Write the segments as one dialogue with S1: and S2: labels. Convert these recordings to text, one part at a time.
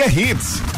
S1: É Hits.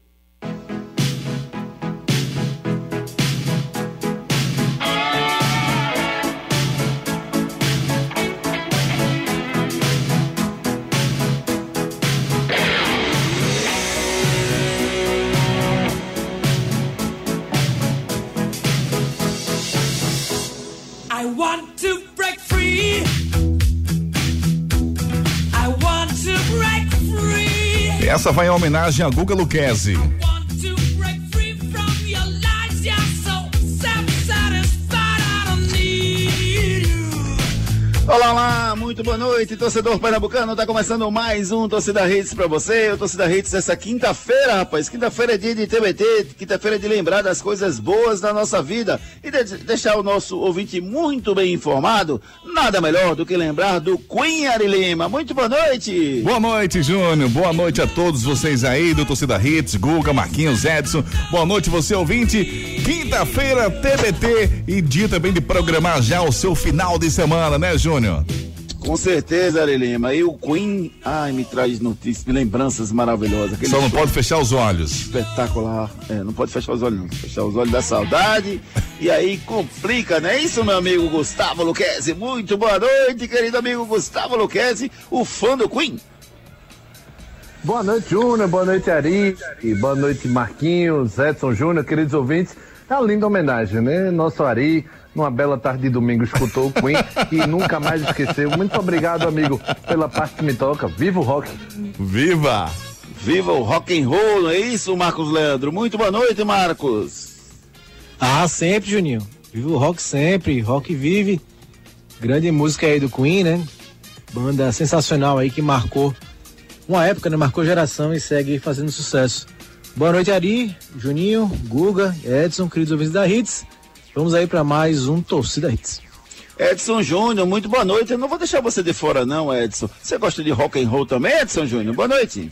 S1: Essa vai em homenagem a Guga Luquezzi.
S2: Olá, olá, muito boa noite, torcedor pernambucano. Tá começando mais um Torcida Hits pra você. O Torcida Hits essa quinta-feira, rapaz. Quinta-feira é dia de TBT, quinta-feira é de lembrar das coisas boas da nossa vida e de deixar o nosso ouvinte muito bem informado. Nada melhor do que lembrar do Queen Ari Lima. Muito boa noite.
S1: Boa noite, Júnior. Boa noite a todos vocês aí do Torcida Hits, Guga, Marquinhos, Edson. Boa noite, você ouvinte. Quinta-feira, TBT e dia também de programar já o seu final de semana, né, Júnior?
S2: Com certeza, Ari Lima. E o Queen, ai, me traz notícias, lembranças maravilhosas. Aquele
S1: Só não
S2: show
S1: pode fechar os olhos.
S2: espetacular. É, não pode fechar os olhos, não. Fechar os olhos da saudade. e aí complica, não é isso, meu amigo Gustavo Luquezzi? Muito boa noite, querido amigo Gustavo Luquezzi, o fã do Queen.
S3: Boa noite, Júnior. Boa noite, Ari. E boa noite, Marquinhos, Edson Júnior, queridos ouvintes. É uma linda homenagem, né? Nosso Ari, numa bela tarde de domingo, escutou o Queen e nunca mais esqueceu. Muito obrigado, amigo, pela parte que me toca. Viva o rock!
S1: Viva!
S2: Viva o rock and roll, é isso, Marcos Leandro? Muito boa noite, Marcos.
S4: Ah, sempre, Juninho. Viva o rock sempre, rock vive. Grande música aí do Queen, né? Banda sensacional aí que marcou uma época, né? Marcou geração e segue fazendo sucesso. Boa noite, Ari, Juninho, Guga, Edson, queridos ouvintes da Hits. Vamos aí para mais um Torcida Hits.
S2: Edson Júnior, muito boa noite. Eu não vou deixar você de fora, não, Edson. Você gosta de rock and roll também, Edson Júnior? Boa noite.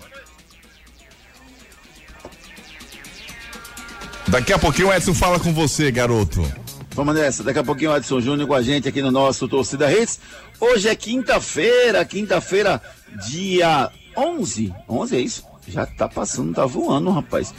S1: Daqui a pouquinho o Edson fala com você, garoto.
S2: Vamos nessa, daqui a pouquinho o Edson Júnior com a gente aqui no nosso Torcida Hits. Hoje é quinta-feira, quinta-feira, dia 11. 11 é isso? Já tá passando, tá voando, rapaz.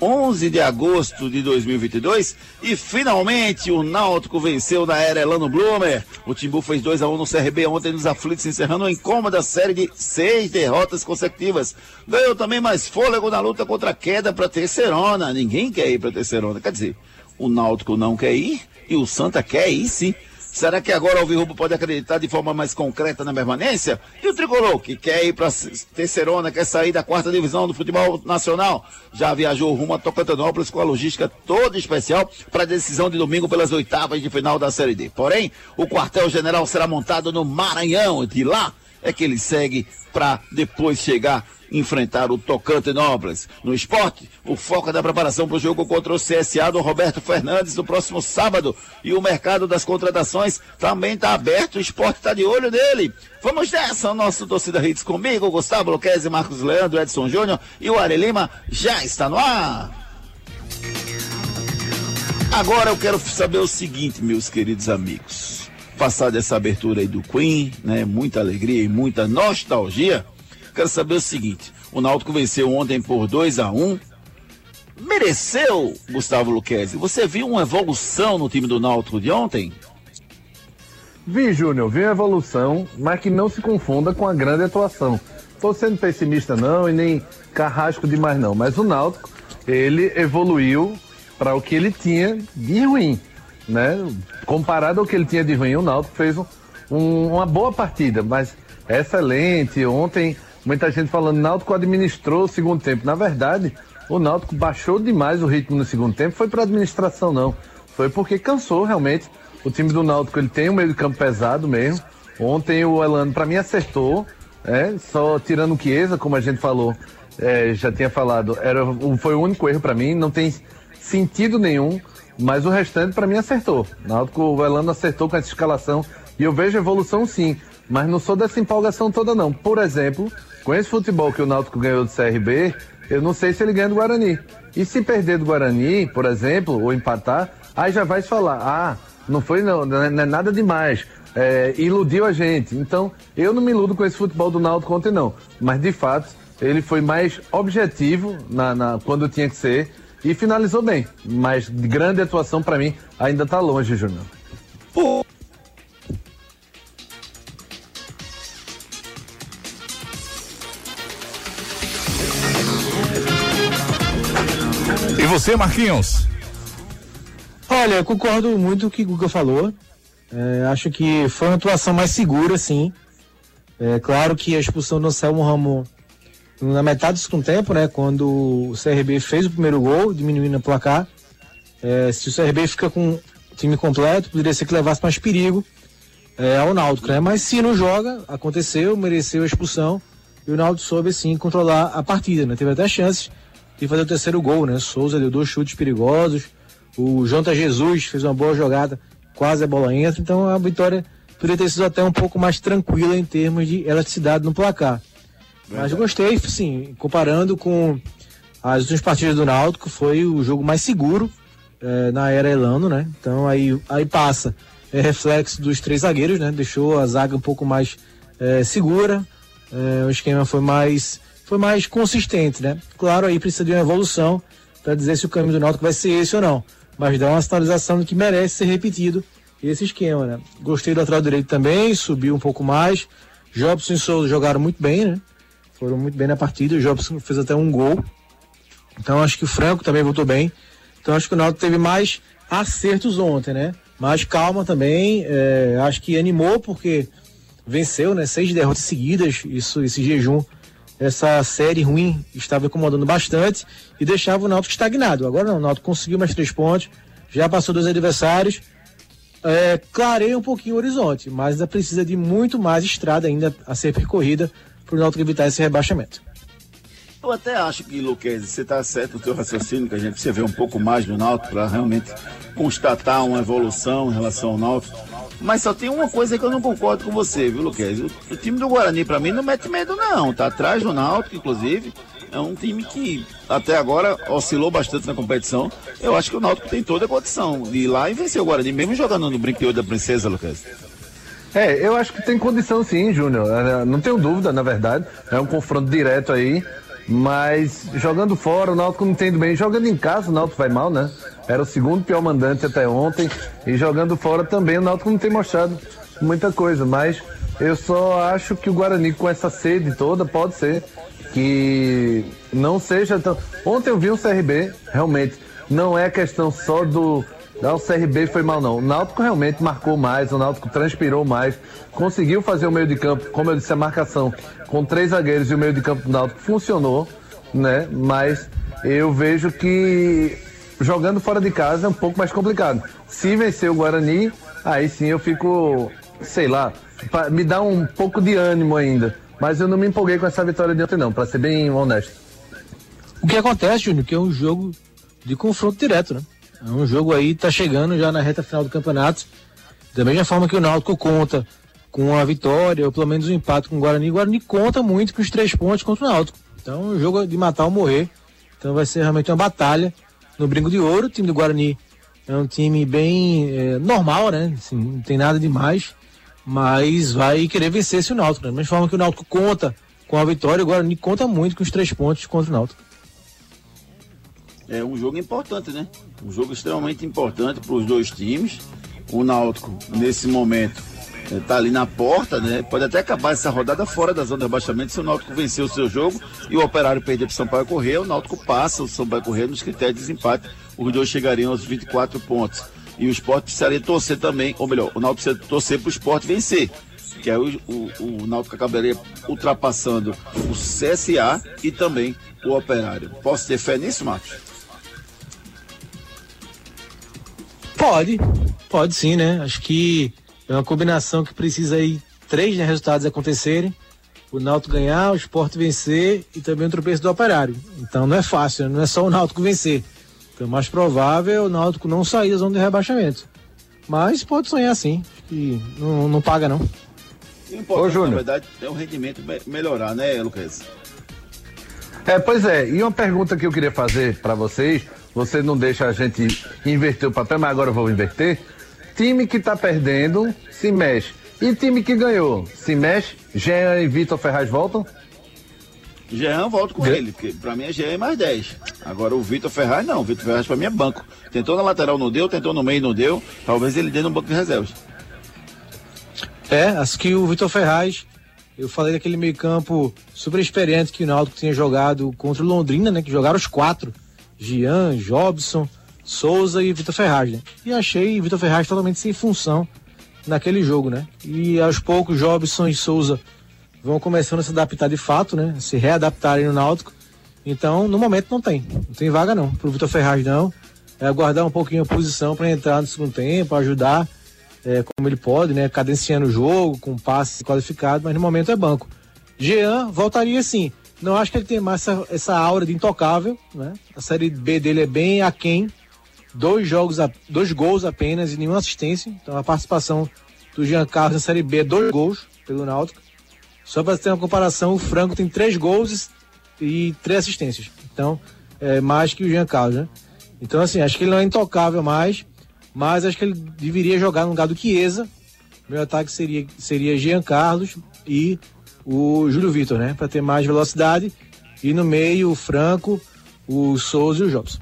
S2: 11 de agosto de 2022 e finalmente o Náutico venceu na era Elano Blumer. O Timbu fez 2 a 1 no CRB ontem nos aflitos, encerrando uma incômoda série de seis derrotas consecutivas. Ganhou também mais fôlego na luta contra a queda para Terceirona. Ninguém quer ir para Terceirona, quer dizer, o Náutico não quer ir e o Santa quer ir sim. Será que agora o Alvirrubro pode acreditar de forma mais concreta na permanência? E o Tricolor, que quer ir para Terceirona, quer sair da quarta divisão do futebol nacional, já viajou rumo a Tocantinópolis com a logística toda especial para a decisão de domingo pelas oitavas de final da Série D. Porém, o quartel-general será montado no Maranhão de lá é que ele segue para depois chegar enfrentar o Tocantinópolis. No esporte, o foco é da preparação para o jogo contra o CSA do Roberto Fernandes no próximo sábado. E o mercado das contratações também está aberto, o esporte está de olho nele. Vamos nessa, o nosso Torcida Hits comigo, Gustavo Luquezzi, Marcos Leandro, Edson Júnior e o Ari Lima já está no ar. Agora eu quero saber o seguinte, meus queridos amigos. Passada essa abertura aí do Queen, né? Muita alegria e muita nostalgia. Quero saber o seguinte: o Náutico venceu ontem por 2 a 1 Mereceu, Gustavo Luquezzi? Você viu uma evolução no time do Náutico de ontem?
S3: Vi, Júnior, vi uma evolução, mas que não se confunda com a grande atuação. Tô sendo pessimista não e nem carrasco demais não, mas o Náutico, ele evoluiu para o que ele tinha de ruim, né? Comparado ao que ele tinha de ruim, o Náutico fez um- um- uma boa partida, mas excelente. Ontem, muita gente falando, Náutico administrou o segundo tempo. Na verdade, o Náutico baixou demais o ritmo no segundo tempo, foi para administração não. Foi porque cansou realmente. O time do Náutico, ele tem um meio de campo pesado mesmo. Ontem o Elano, para mim, acertou, é, só tirando o Chiesa, como a gente falou, é, já tinha falado, era, o- foi o único erro para mim, não tem sentido nenhum, mas o restante para mim acertou. Náutico, o Elano acertou com essa escalação e eu vejo evolução sim, mas não sou dessa empolgação toda não. Por exemplo, com esse futebol que o Náutico ganhou do CRB, eu não sei se ele ganha do Guarani. E se perder do Guarani, por exemplo, ou empatar, aí já vai falar, ah, não foi não, não é não é nada demais. É, iludiu a gente. Então, eu não me iludo com esse futebol do Náutico ontem, não. Mas, de fato, ele foi mais objetivo na, na- quando tinha que ser e finalizou bem. Mas de grande atuação, para mim, ainda tá longe, Júnior.
S1: E você, Marquinhos?
S4: Olha, eu concordo muito com o que o Guga falou. É, acho que foi uma atuação mais segura, sim. É claro que a expulsão do Anselmo Ramon na metade do segundo tempo, né? Quando o CRB fez o primeiro gol, diminuindo o placar. É, se o CRB fica com o time completo, poderia ser que levasse mais perigo é, ao Náutico, né? Mas se não joga, aconteceu, mereceu a expulsão e o Náutico soube sim controlar a partida, né? Teve até chances de fazer o terceiro gol, né? Souza deu dois chutes perigosos, o Jonta Jesus fez uma boa jogada, quase a bola entra, então a vitória poderia ter sido até um pouco mais tranquila em termos de elasticidade no placar. Mas eu gostei, sim, comparando com as últimas partidas do Náutico, foi o jogo mais seguro eh, na era Elano, né? Então aí, aí passa é reflexo dos três zagueiros, né? Deixou a zaga um pouco mais eh, segura, eh, o esquema foi mais foi mais consistente, né? Claro, aí precisa de uma evolução para dizer se o caminho do Náutico vai ser esse ou não, mas dá uma sinalização de que merece ser repetido esse esquema, né? Gostei do lateral direito também, subiu um pouco mais. Jobson e Souza jogaram muito bem, né? Foram muito bem na partida. O Jobson fez até um gol. Então acho que o Franco também voltou bem. Então acho que o Náutico teve mais acertos ontem, né? Mais calma também. é, acho que animou porque venceu, né? Seis derrotas seguidas. Isso, esse jejum, essa série ruim estava incomodando bastante e deixava o Náutico estagnado. Agora não, o Náutico conseguiu mais três pontos, já passou dois adversários. É, um pouquinho o horizonte, mas ainda precisa de muito mais estrada ainda a ser percorrida para o Náutico evitar esse rebaixamento.
S2: Eu até acho que, Luquezzi, você está certo no teu raciocínio, que a gente precisa ver um pouco mais do Náutico para realmente constatar uma evolução em relação ao Náutico. Mas só tem uma coisa que eu não concordo com você, viu, Luquezzi? O, o time do Guarani, para mim, não mete medo, não. Tá atrás do Náutico, inclusive. É um time que até agora oscilou bastante na competição. Eu acho que o Náutico tem toda a condição de ir lá e vencer o Guarani, mesmo jogando no Brinquedo da Princesa, Luquezzi.
S3: É, eu acho que tem condição sim, Júnior. É, Não tenho dúvida, na verdade. É um confronto direto aí. Mas jogando fora, o Náutico não tem ido bem. Jogando em casa, o Náutico vai mal, né? Era o segundo pior mandante até ontem. E jogando fora também, o Náutico não tem mostrado muita coisa. Mas eu só acho que o Guarani, com essa sede toda, pode ser que não seja tão. Ontem eu vi um CRB, realmente. Não é questão só do. Ah, o CRB foi mal, não. O Náutico realmente marcou mais, o Náutico transpirou mais, conseguiu fazer o meio de campo, como eu disse, a marcação com três zagueiros e o meio de campo do Náutico funcionou, né? Mas eu vejo que jogando fora de casa é um pouco mais complicado. Se vencer o Guarani, aí sim eu fico, sei lá, me dá um pouco de ânimo ainda. Mas eu não me empolguei com essa vitória de ontem, não, pra ser bem honesto.
S4: O que acontece, Júnior, que é um jogo de confronto direto, né? É um jogo aí, tá chegando já na reta final do campeonato. Da mesma forma que o Náutico conta com a vitória, ou pelo menos o empate com o Guarani. O Guarani conta muito com os três pontos contra o Náutico. Então, é um jogo de matar ou morrer. Então, vai ser realmente uma batalha no Brinco de Ouro. O time do Guarani é um time bem eh, normal, né? Assim, não tem nada demais. Mas vai querer vencer esse Náutico, né? Da mesma forma que o Náutico conta com a vitória, o Guarani conta muito com os três pontos contra o Náutico.
S2: É um jogo importante, né? Um jogo extremamente importante para os dois times. O Náutico, nesse momento, está ali na porta, né? Pode até acabar essa rodada fora da zona de rebaixamento se o Náutico vencer o seu jogo e o Operário perder para o Sampaio Correia. O Náutico passa o Sampaio Correia nos critérios de desempate. Os dois chegariam aos 24 pontos. E o esporte precisaria torcer também, ou melhor, o Náutico precisa torcer para o esporte vencer. Que aí o, o, o Náutico acabaria ultrapassando o CSA e também o Operário. Posso ter fé nisso, Marcos?
S4: Pode, pode sim, né? Acho que é uma combinação que precisa aí três né, resultados acontecerem. O Náutico ganhar, o Sport vencer e também o tropeço do Operário. Então não é fácil, né? não é só o Náutico vencer. Então, mais provável é o Náutico não sair da zona de rebaixamento. Mas pode sonhar sim. Acho que não, não paga, não.
S2: O importante,
S3: Júnior.
S2: na verdade, é o rendimento me- melhorar, né, Lucas?
S3: É, pois é, e uma pergunta que eu queria fazer pra vocês, você não deixa a gente inverter o papel, mas agora eu vou inverter. Time que tá perdendo, se mexe. E time que ganhou, se mexe, Jean e Vitor Ferraz voltam?
S2: Jean, volto com ele, porque pra mim é Jean mais 10. Agora o Vitor Ferraz, não. O Vitor Ferraz pra mim é banco. Tentou na lateral, não deu. Tentou no meio, não deu. Talvez ele dê no banco de reservas.
S4: É, acho que o Vitor Ferraz, eu falei daquele meio campo super experiente que o Náutico tinha jogado contra o Londrina, né? Que jogaram os quatro. Gian, Jobson, Souza e Vitor Ferraz, né? E achei Vitor Ferraz totalmente sem função naquele jogo, né? E aos poucos Jobson e Souza vão começando a se adaptar de fato, né? Se readaptarem no Náutico. Então, no momento não tem. Não tem vaga não. Pro Vitor Ferraz não. É aguardar um pouquinho a posição para entrar no segundo tempo, ajudar é, como ele pode, né? Cadenciando o jogo, com passe qualificado, mas no momento é banco. Jean voltaria sim. Não acho que ele tem mais essa, essa aura de intocável, né? A série B dele é bem aquém. Dois jogos, a- dois gols apenas e nenhuma assistência. Então a participação do Jean Carlos na série B é dois gols pelo Náutico. Só para ter uma comparação, o Franco tem três gols e, e três assistências. Então, é mais que o Jean Carlos, né? Então, assim, acho que ele não é intocável mais, mas acho que ele deveria jogar no lugar do Chiesa. Meu ataque seria, seria Jean Carlos e o Júlio Vitor, né? Para ter mais velocidade. E no meio, o Franco, o Souza e o Jobson.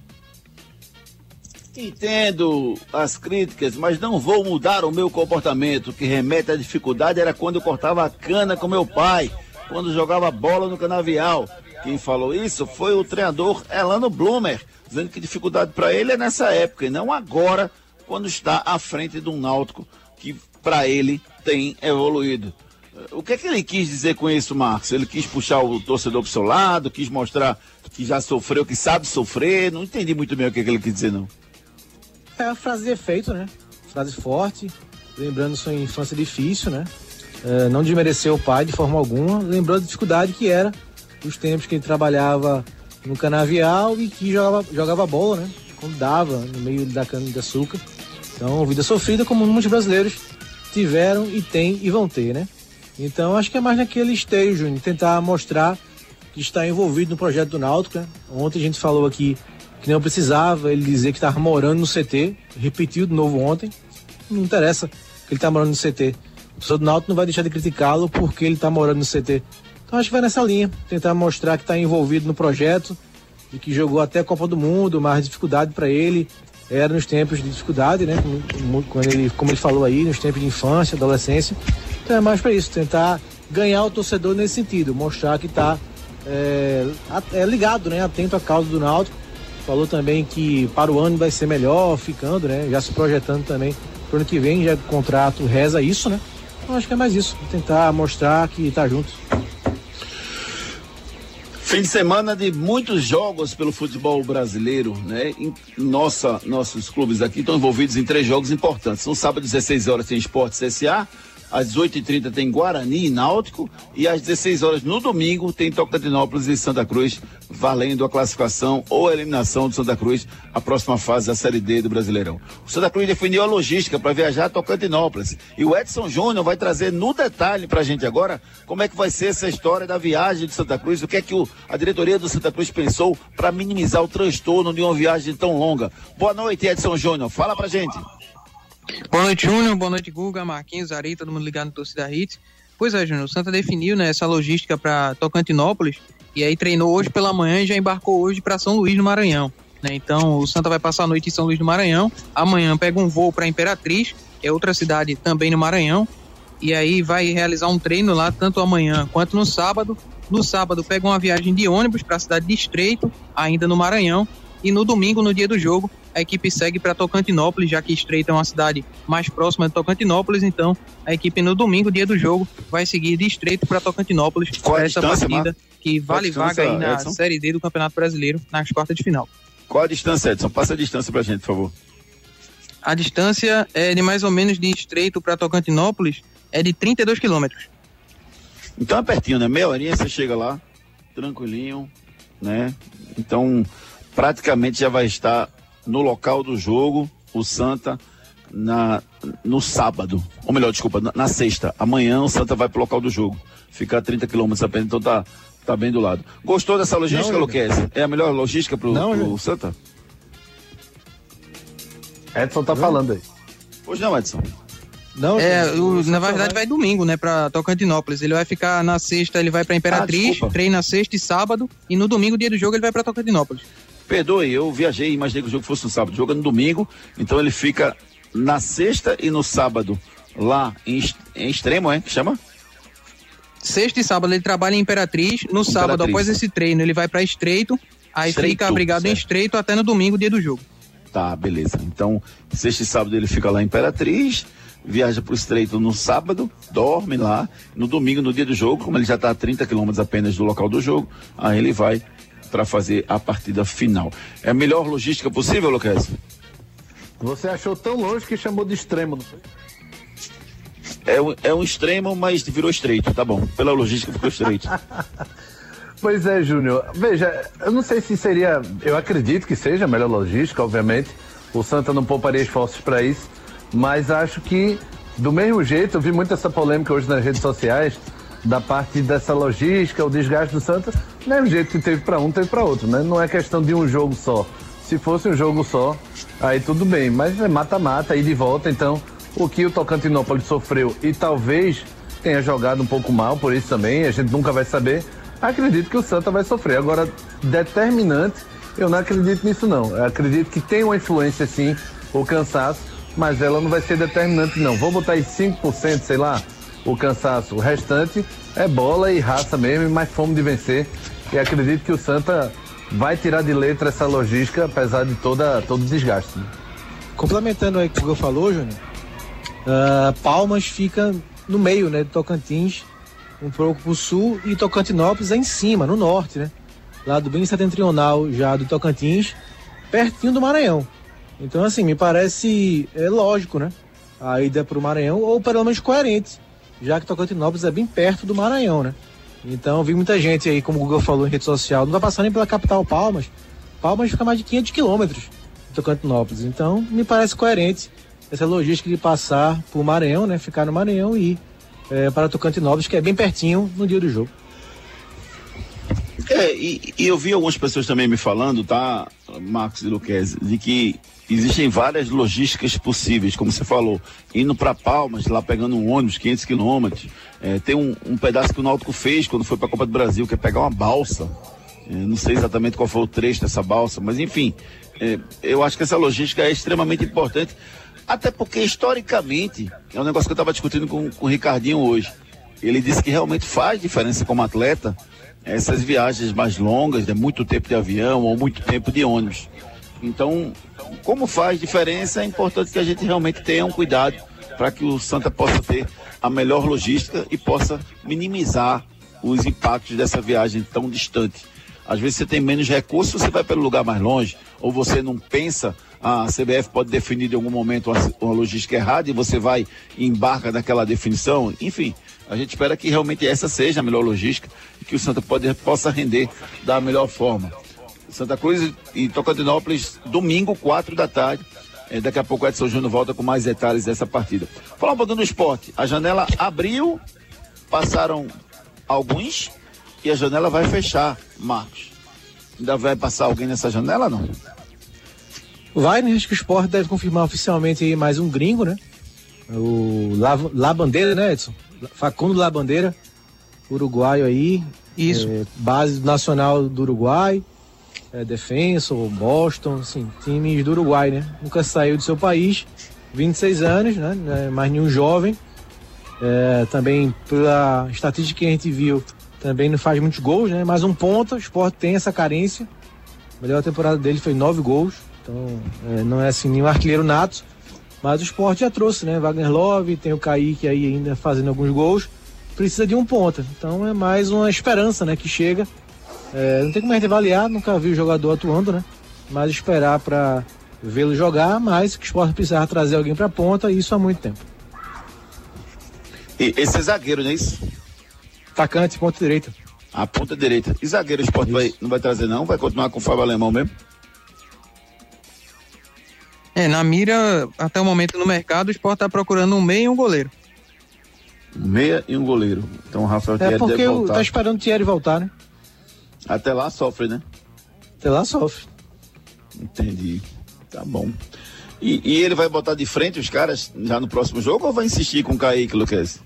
S2: Entendo as críticas, mas não vou mudar o meu comportamento. O que remete à dificuldade era quando eu cortava a cana com meu pai, quando jogava bola no canavial. Quem falou isso foi o treinador Elano Blumer, dizendo que dificuldade para ele é nessa época e não agora, quando está à frente de um náutico que para ele tem evoluído. O que é que ele quis dizer com isso, Marcos? Ele quis puxar o torcedor pro seu lado, quis mostrar que já sofreu, que sabe sofrer. Não entendi muito bem o que, é que ele quis dizer, não.
S4: É a frase de efeito, né? Frase forte, lembrando sua infância difícil, né? É, não desmereceu o pai de forma alguma, lembrou da dificuldade que era os tempos que ele trabalhava no canavial e que jogava, jogava bola, né? Quando dava no meio da cana de açúcar. Então, vida sofrida como muitos brasileiros tiveram e têm e vão ter, né? Então, acho que é mais naquele esteio, Júnior, tentar mostrar que está envolvido no projeto do Náutico, né? Ontem a gente falou aqui que não precisava ele dizer que estava morando no CT, repetiu de novo ontem, não interessa que ele está morando no CT. O pessoal do Náutico não vai deixar de criticá-lo porque ele está morando no CT. Então acho que vai nessa linha, tentar mostrar que está envolvido no projeto e que jogou até a Copa do Mundo, mas dificuldade para ele era nos tempos de dificuldade, né? Como- ele, como ele falou aí, nos tempos de infância, adolescência. É mais para isso, tentar ganhar o torcedor nesse sentido, mostrar que está é, é ligado, né? Atento à causa do Náutico. Falou também que para o ano vai ser melhor, ficando, né? Já se projetando também para ano que vem, já o contrato reza isso, né? Então acho que é mais isso, tentar mostrar que tá junto.
S2: Fim de semana de muitos jogos pelo futebol brasileiro, né? Nossa, nossos clubes aqui estão envolvidos em três jogos importantes. No sábado, 16 horas, tem Esporte CSA. Às 18h30 tem Guarani e Náutico. E às 16 horas no domingo tem Tocantinópolis e Santa Cruz, valendo a classificação ou a eliminação do Santa Cruz, a próxima fase da Série D do Brasileirão. O Santa Cruz definiu a logística para viajar a Tocantinópolis. E o Edson Júnior vai trazer no detalhe para a gente agora como é que vai ser essa história da viagem de Santa Cruz, o que é que o- a diretoria do Santa Cruz pensou para minimizar o transtorno de uma viagem tão longa. Boa noite, Edson Júnior. Fala pra gente.
S5: Boa noite, Júnior. Boa noite, Guga, Marquinhos, Ari, todo mundo ligado no Torcida Hits. Pois é, Júnior, o Santa definiu né, essa logística para Tocantinópolis e aí treinou hoje pela manhã e já embarcou hoje para São Luís do Maranhão. né? Então o Santa vai passar a noite em São Luís do Maranhão. Amanhã pega um voo para Imperatriz, que é outra cidade também no Maranhão. E aí vai realizar um treino lá tanto amanhã quanto no sábado. No sábado pega uma viagem de ônibus para a cidade de Estreito, ainda no Maranhão. E no domingo, no dia do jogo, a equipe segue para Tocantinópolis, já que Estreito é uma cidade mais próxima de Tocantinópolis. Então, a equipe no domingo, dia do jogo, vai seguir de Estreito para Tocantinópolis
S2: Qual a
S5: para essa
S2: distância,
S5: partida que vale vaga aí na
S2: Edson?
S5: Série D do Campeonato Brasileiro, nas quartas de final.
S2: Qual a distância, Edson? Passa a distância pra gente, por favor.
S5: A distância é de mais ou menos de Estreito para Tocantinópolis, é de 32 quilômetros.
S2: Então é pertinho, né? Meia horinha você chega lá, tranquilinho, né? Então, praticamente já vai estar no local do jogo, o Santa, na, no sábado. Ou melhor, desculpa, na, na sexta. Amanhã o Santa vai pro local do jogo. Fica a 30 quilômetros apenas, então tá, tá bem do lado. Gostou dessa logística,
S4: Não,
S2: Luquez? É a melhor logística pro,
S4: Não,
S2: pro. Santa?
S3: Edson tá falando aí.
S2: Hoje não, Edson.
S4: Não,
S5: É, o- na verdade vai domingo, né, pra Tocantinópolis. Ele vai ficar na sexta, ele vai pra Imperatriz,
S2: desculpa.
S5: treina sexta e sábado, e no domingo, dia do jogo, ele vai pra Tocantinópolis.
S2: Perdoe, eu viajei imaginei que o jogo fosse no sábado. Joga no domingo, então ele fica na sexta e no sábado lá em, em extremo, é? Que chama?
S5: Sexta e sábado ele trabalha em Imperatriz, no sábado,
S2: Imperatriz.
S5: após esse treino, ele vai pra Estreito, aí
S2: Estreito,
S5: fica abrigado em
S2: certo.
S5: Estreito até no domingo, dia do jogo.
S2: Tá, beleza. Então, sexta e sábado ele fica lá em Imperatriz, viaja pro Estreito no sábado, dorme lá. No domingo, no dia do jogo, como ele já está a 30 quilômetros apenas do local do jogo, aí ele vai para fazer a partida final. É a melhor logística possível, Lucas?
S3: Você achou tão longe que chamou de extremo, não foi?
S2: É, um- é um extremo, mas virou estreito, tá bom. Pela logística ficou estreito.
S3: Pois é, Júnior. Veja, eu não sei se seria. Eu acredito que seja a melhor logística, obviamente. O Santa não pouparia esforços para isso. Mas acho que, do mesmo jeito, eu vi muito essa polêmica hoje nas redes sociais, da parte dessa logística, o desgaste do Santa. Do mesmo jeito que teve para um, teve para outro, né? Não é questão de um jogo só. Se fosse um jogo só, aí tudo bem. Mas é mata-mata, aí de volta. Então, o que o Tocantinópolis sofreu e talvez tenha jogado um pouco mal por isso também, a gente nunca vai saber. Acredito que o Santa vai sofrer. Agora, determinante, eu não acredito nisso não. Eu acredito que tem uma influência sim, o cansaço, mas ela não vai ser determinante não. Vou botar aí 5%, sei lá, o cansaço. O restante é bola e raça mesmo, mais fome de vencer. E acredito que o Santa vai tirar de letra essa logística, apesar de toda, todo o desgaste. né?
S4: Complementando aí o que o falou, Júnior, ah, Palmas fica no meio, né, do Tocantins, um pouco pro sul, e Tocantinópolis é em cima, no norte, né? Lado bem setentrional já do Tocantins, pertinho do Maranhão. Então, assim, me parece é lógico, né? A ida pro Maranhão, ou pelo menos coerente, já que Tocantinópolis é bem perto do Maranhão, né? Então, vi muita gente aí, como o Google falou em rede social, não vai passar nem pela capital Palmas. Palmas fica mais de 500 quilômetros de Tocantinópolis. Então, me parece coerente essa logística de passar por Maranhão, né? Ficar no Maranhão e ir eh, para Tocantinópolis, que é bem pertinho no dia do jogo.
S2: É, e, e eu vi algumas pessoas também me falando, tá, Marcos e Luquez, de que existem várias logísticas possíveis, como você falou, indo para Palmas, lá pegando um ônibus, 500 quilômetros. É, tem um, um pedaço que o Náutico fez quando foi para a Copa do Brasil, que é pegar uma balsa. É, não sei exatamente qual foi o trecho dessa balsa, mas enfim, é, eu acho que essa logística é extremamente importante, até porque historicamente, é um negócio que eu estava discutindo com, com o Ricardinho hoje. Ele disse que realmente faz diferença como atleta essas viagens mais longas, de muito tempo de avião ou muito tempo de ônibus. Então, como faz diferença, é importante que a gente realmente tenha um cuidado para que o Santa possa ter a melhor logística e possa minimizar os impactos dessa viagem tão distante. Às vezes você tem menos recursos, você vai pelo lugar mais longe, ou você não pensa, a CBF pode definir de algum momento uma, uma logística errada e você vai e embarca naquela definição. Enfim, a gente espera que realmente essa seja a melhor logística e que o Santa pode, possa render da melhor forma. Santa Cruz e Tocantinópolis, domingo, quatro da tarde. Eh, daqui a pouco o Edson Júnior volta com mais detalhes dessa partida. Falar um pouquinho do esporte. A janela abriu, passaram alguns e a janela vai fechar, Marcos. Ainda vai passar alguém nessa janela, não?
S4: Vai, né? Acho que o Sport deve confirmar oficialmente mais um gringo, né? O La, La Bandeira, né, Edson? Facundo La Bandeira, uruguaio aí.
S5: Isso.
S4: é, base nacional do Uruguai. É, Defensor, Boston, assim, times do Uruguai, né? Nunca saiu do seu país. 26 anos, né? É mais nenhum jovem. É, também, pela estatística que a gente viu, também não faz muitos gols, né? Mas um ponta, o Sport tem essa carência. A melhor temporada dele foi nove gols. Então, é, não é assim nenhum artilheiro nato. Mas o Sport já trouxe, né? Wagner Love, tem o Kaique aí ainda fazendo alguns gols. Precisa de um ponta. Então é mais uma esperança, né? Que chega. É, não tem como a gente avaliar, nunca vi o jogador atuando, né? Mas esperar para vê-lo jogar, mas que o Sport precisava trazer alguém para ponta, e isso há muito tempo.
S2: E, esse é zagueiro, não é isso?
S4: Atacante, ponta direita.
S2: A ponta direita. E zagueiro o esporte vai, não vai trazer não? Vai continuar com o Fábio Alemão mesmo?
S5: É, na mira, até o momento no mercado, o Sport tá procurando um meio e um goleiro.
S2: Um meia e um goleiro. Então o Rafael
S4: É
S2: Thierry
S4: porque
S2: deve voltar.
S4: tá esperando o Thierry voltar, né?
S2: Até lá sofre, né?
S4: Até lá sofre.
S2: Entendi. Tá bom. E, e ele vai botar de frente os caras já no próximo jogo ou vai insistir com o Kaique, Lucas?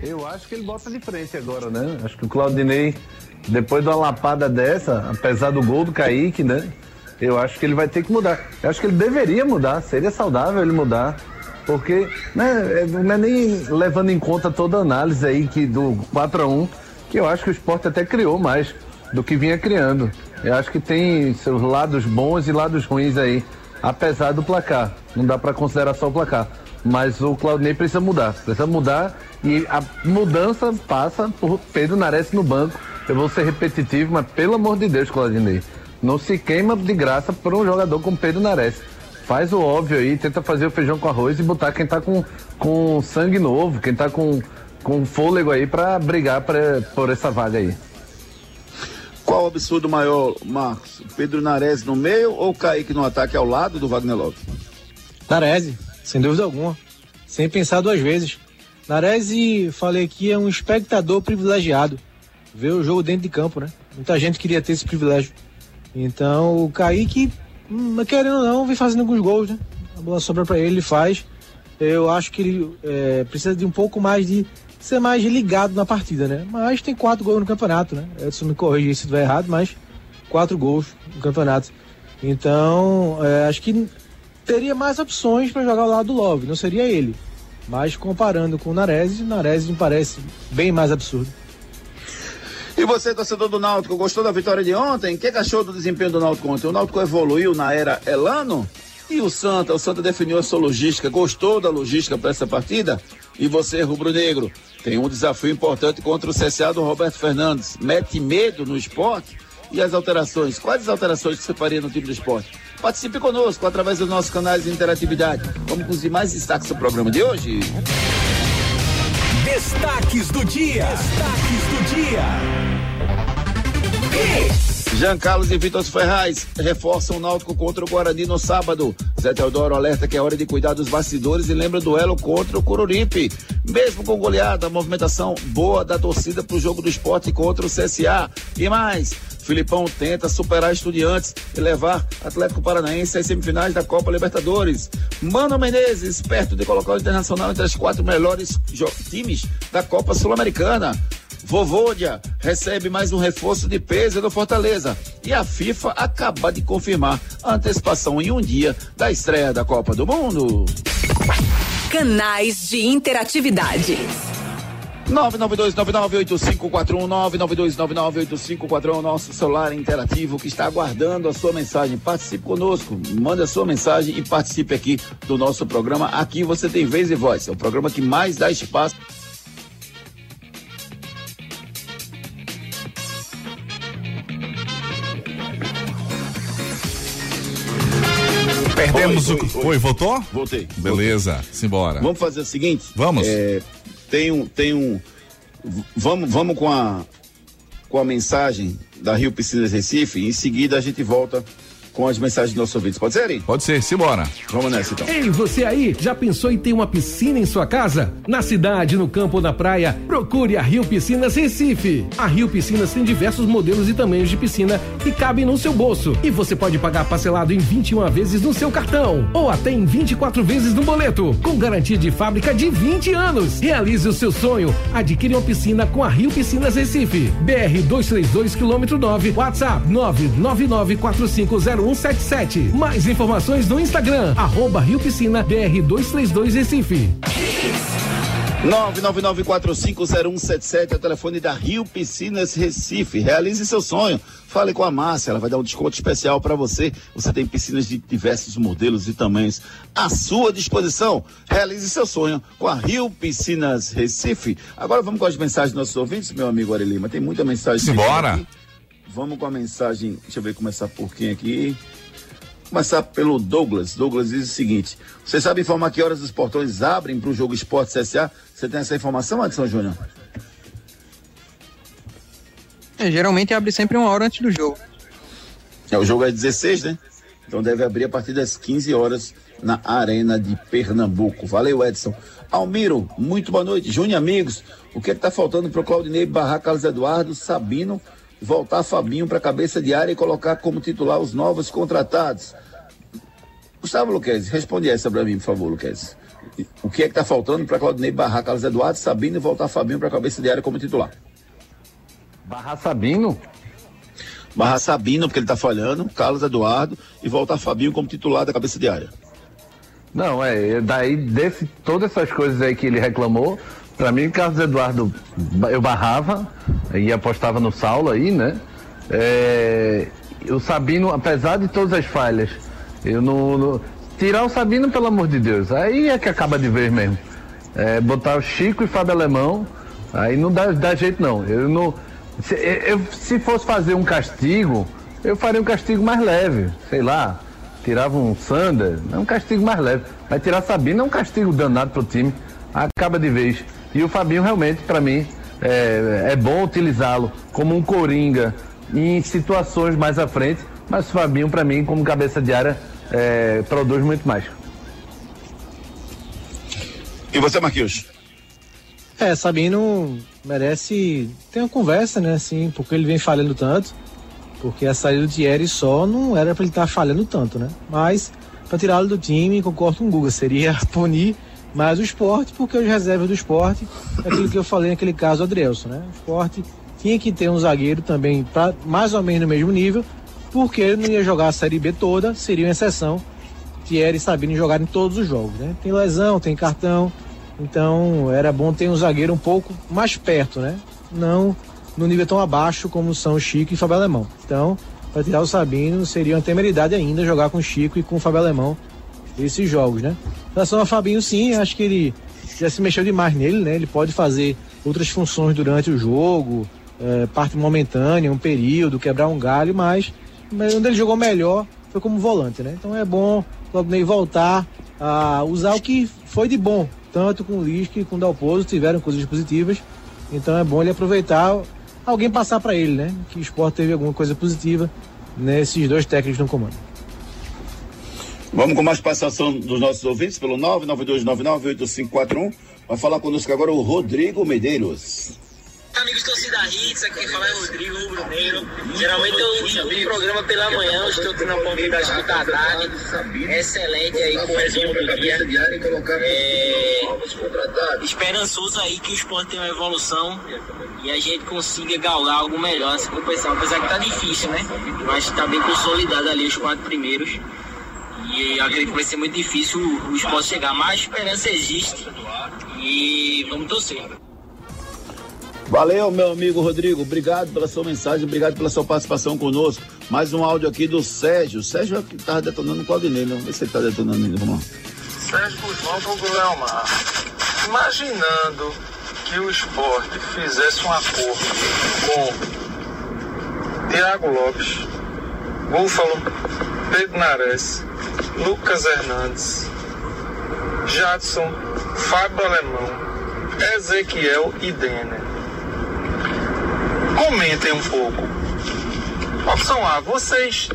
S3: Eu acho que ele bota de frente agora, né? Acho que o Claudinei, depois de uma lapada dessa, apesar do gol do Kaique, né? Eu acho que ele vai ter que mudar. Eu acho que ele deveria mudar, seria saudável ele mudar. Porque né, é- não é nem levando em conta toda a análise aí que do 4x1, que eu acho que o esporte até criou mais do que vinha criando. Eu acho que tem seus lados bons e lados ruins aí, apesar do placar. Não dá para considerar só o placar. Mas o Claudinei precisa mudar. Precisa mudar e a mudança passa por Pedro Nares no banco. Eu vou ser repetitivo, mas pelo amor de Deus, Claudinei. Não se queima de graça por um jogador como Pedro Nares. Faz o óbvio aí, tenta fazer o feijão com arroz e botar quem tá com, com sangue novo, quem tá com, com fôlego aí pra brigar pra, por essa vaga aí.
S2: Qual o absurdo maior, Marcos? Pedro Nares no meio ou Kaique no ataque ao lado do Wagner Lopes?
S4: Narese, sem dúvida alguma. Sem pensar duas vezes. Narese, falei aqui, é um espectador privilegiado. Ver o jogo dentro de campo, né? Muita gente queria ter esse privilégio. Então, o Kaique, hum, querendo ou não, vem fazendo alguns gols, né? A bola sobra pra ele, ele faz. Eu acho que ele é, precisa de um pouco mais de ser mais ligado na partida, né? Mas tem quatro gols no campeonato, né? Edson me corrige se estiver errado, mas quatro gols no campeonato. Então, é, acho que teria mais opções para jogar ao lado do Love, não seria ele. Mas comparando com o Nares, o Nares me parece bem mais absurdo.
S2: E você, torcedor do Náutico, gostou da vitória de ontem? O que, achou do desempenho do Náutico ontem? O Náutico evoluiu na era Elano? E o Santa? O Santa definiu a sua logística. Gostou da logística para essa partida? E você, rubro-negro, tem um desafio importante contra o CSA do Roberto Fernandes. Mete medo no esporte? E as alterações? Quais as alterações que você faria no time do esporte? Participe conosco através dos nossos canais de interatividade. Vamos com os demais destaques do programa de hoje.
S6: Destaques do dia. Destaques do dia.
S2: Jean Carlos e Vitor Ferraz reforçam o Náutico contra o Guarani no sábado. Zé Teodoro alerta que é hora de cuidar dos bastidores e lembra o duelo contra o Coruripe. Mesmo com goleada, a movimentação boa da torcida para o jogo do esporte contra o CSA. E mais, Filipão tenta superar estudiantes e levar Atlético Paranaense às semifinais da Copa Libertadores. Mano Menezes, perto de colocar o Internacional entre as quatro melhores times da Copa Sul-Americana. Vovodia recebe mais um reforço de peso do Fortaleza. E a FIFA acaba de confirmar a antecipação em um dia da estreia da Copa do Mundo.
S7: Canais de interatividade.
S2: 992998541 992998541 nosso celular interativo que está aguardando a sua mensagem. Participe conosco, manda a sua mensagem e participe aqui do nosso programa. Aqui você tem vez e voz. É o programa que mais dá espaço
S1: Perdemos
S2: Oi,
S1: o.
S2: oi, oi.
S1: Voltou?
S2: Voltei.
S1: Beleza, simbora.
S2: Vamos fazer o seguinte?
S1: Vamos.
S2: É, tem um, tem um. Vamos, vamos com a com a mensagem da Rio Piscinas Recife. Em seguida a gente volta com as mensagens dos nossos ouvintes. Pode ser, Ari?
S1: Pode ser, simbora.
S2: Vamos nessa então.
S8: Ei, você aí, já pensou em ter uma piscina em sua casa? Na cidade, no campo ou na praia, procure a Rio Piscinas Recife. A Rio Piscinas tem diversos modelos e tamanhos de piscina que cabem no seu bolso. E você pode pagar parcelado em 21 vezes no seu cartão ou até em 24 vezes no boleto, com garantia de fábrica de 20 anos. Realize o seu sonho. Adquire uma piscina com a Rio Piscinas Recife. BR 232 quilômetro 9, WhatsApp 999450177. Mais informações no Instagram, arroba Rio Piscina BR 232 Recife.
S2: 999450177 é o telefone da Rio Piscinas Recife. Realize seu sonho. Fale com a Márcia, ela vai dar um desconto especial para você. Você tem piscinas de diversos modelos e tamanhos à sua disposição. Realize seu sonho com a Rio Piscinas Recife. Agora vamos com as mensagens dos nossos ouvintes, meu amigo Ari Lima. Tem muita mensagem.
S1: Simbora.
S2: aqui. Vamos com a mensagem. Deixa eu ver começar por quem aqui. Começar pelo Douglas. Douglas diz o seguinte: Você sabe informar que horas os portões abrem para o jogo Esporte CSA? Você tem essa informação, Adson Júnior?
S5: É, geralmente abre sempre uma hora antes do jogo.
S2: É, o jogo é 16, né? Então deve abrir a partir das 15 horas na Arena de Pernambuco. Valeu, Edson. Almiro, muito boa noite. Júnior, amigos, o que está faltando para o Claudinei barrar Carlos Eduardo, Sabino, voltar Fabinho para cabeça de área e colocar como titular os novos contratados? Gustavo Luquez, responde essa para mim, por favor, Luquez. O que é que está faltando para Claudinei barrar Carlos Eduardo, Sabino e voltar Fabinho para cabeça de área como titular?
S3: Barra Sabino?
S2: Barra Sabino, porque ele está falhando, Carlos Eduardo e voltar Fabinho como titular da cabeça de área.
S3: Não, é, daí desse, todas essas coisas aí que ele reclamou, pra mim, Carlos Eduardo, eu barrava e apostava no Saulo aí, né? É, o Sabino, apesar de todas as falhas, eu não, não- Tirar o Sabino, pelo amor de Deus, aí é que acaba de vez mesmo. É, botar o Chico e Fábio Alemão, aí não dá, dá jeito não. Eu não. Se, eu- se fosse fazer um castigo, eu faria um castigo mais leve, sei lá tirava um Sander, é um castigo mais leve. Mas tirar Sabino é um castigo danado pro time, acaba de vez. E o Fabinho realmente, para mim, é, é bom utilizá-lo como um coringa em situações mais à frente, mas o Fabinho, para mim, como cabeça de área, é, produz muito mais.
S2: E você, Marquinhos?
S4: É, Sabino merece ter uma conversa, né, assim, porque ele vem falhando tanto. Porque a saída do Thierry só não era pra ele estar falhando tanto, né? Mas, pra tirá-lo do time, concordo com o Guga, seria punir mais o esporte, porque os reservas do esporte, é aquilo que eu falei naquele caso Adrielson, né? O esporte tinha que ter um zagueiro também pra mais ou menos no mesmo nível, porque ele não ia jogar a Série B toda, seria uma exceção. Thierry e Sabino jogarem todos os jogos, né? Tem lesão, tem cartão, então era bom ter um zagueiro um pouco mais perto, né? Não no nível tão abaixo como são Chico e Fábio Alemão. Então, para tirar o Sabino, seria uma temeridade ainda jogar com o Chico e com o Fábio Alemão esses jogos, né? Em relação ao Fabinho, sim, acho que ele já se mexeu demais nele, né? Ele pode fazer outras funções durante o jogo, eh, parte momentânea, um período, quebrar um galho, mas, mas onde ele jogou melhor foi como volante, né? Então é bom Claudinei voltar a usar o que foi de bom, tanto com o Lisca e com o Dalpozo, tiveram coisas positivas, então é bom ele aproveitar, alguém passar para ele, né? Que o esporte teve alguma coisa positiva nesses dois técnicos no comando.
S2: Vamos com mais participação dos nossos ouvintes pelo 992998541. Vai falar conosco agora o Rodrigo Medeiros.
S7: Amigos torcida Hits, aqui quem fala é o Rodrigo Negro. Geralmente eu escuto o programa pela manhã, eu estou tendo a oportunidade de escutar à tarde. Excelente aí com o resumo do dia. É, esperançoso aí que o esporte tenha uma evolução e a gente consiga galgar algo melhor nessa competição. Apesar que tá difícil, né? Mas tá bem consolidado ali os quatro primeiros. E acredito que vai ser muito difícil o esporte chegar, mas a esperança existe. E vamos torcer.
S2: Valeu, meu amigo Rodrigo. Obrigado pela sua mensagem, obrigado pela sua participação conosco. Mais um áudio aqui do Sérgio. Sérgio é o que estava detonando o Claudinei, não? Vê se ele está detonando ainda. Vamos lá.
S9: Sérgio Guzmão do Guilhermar. Imaginando que o esporte fizesse um acordo com Thiago Lopes, Búfalo, Pedro Nares, Lucas Hernandes, Jadson, Fábio Alemão, Ezequiel e Denner. Comentem um pouco. Opção A, vocês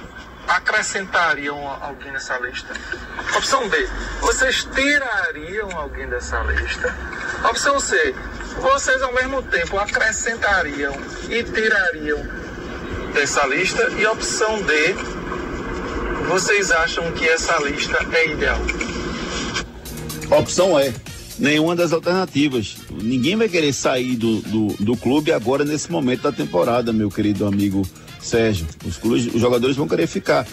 S9: acrescentariam alguém nessa lista? Opção B, vocês tirariam alguém dessa lista? Opção C, vocês ao mesmo tempo acrescentariam e tirariam dessa lista? E opção D, vocês acham que essa lista é ideal?
S2: Opção é. Nenhuma das alternativas. Ninguém vai querer sair do, do, do clube agora nesse momento da temporada, meu querido amigo Sérgio. Os, clubes, os jogadores vão querer ficar.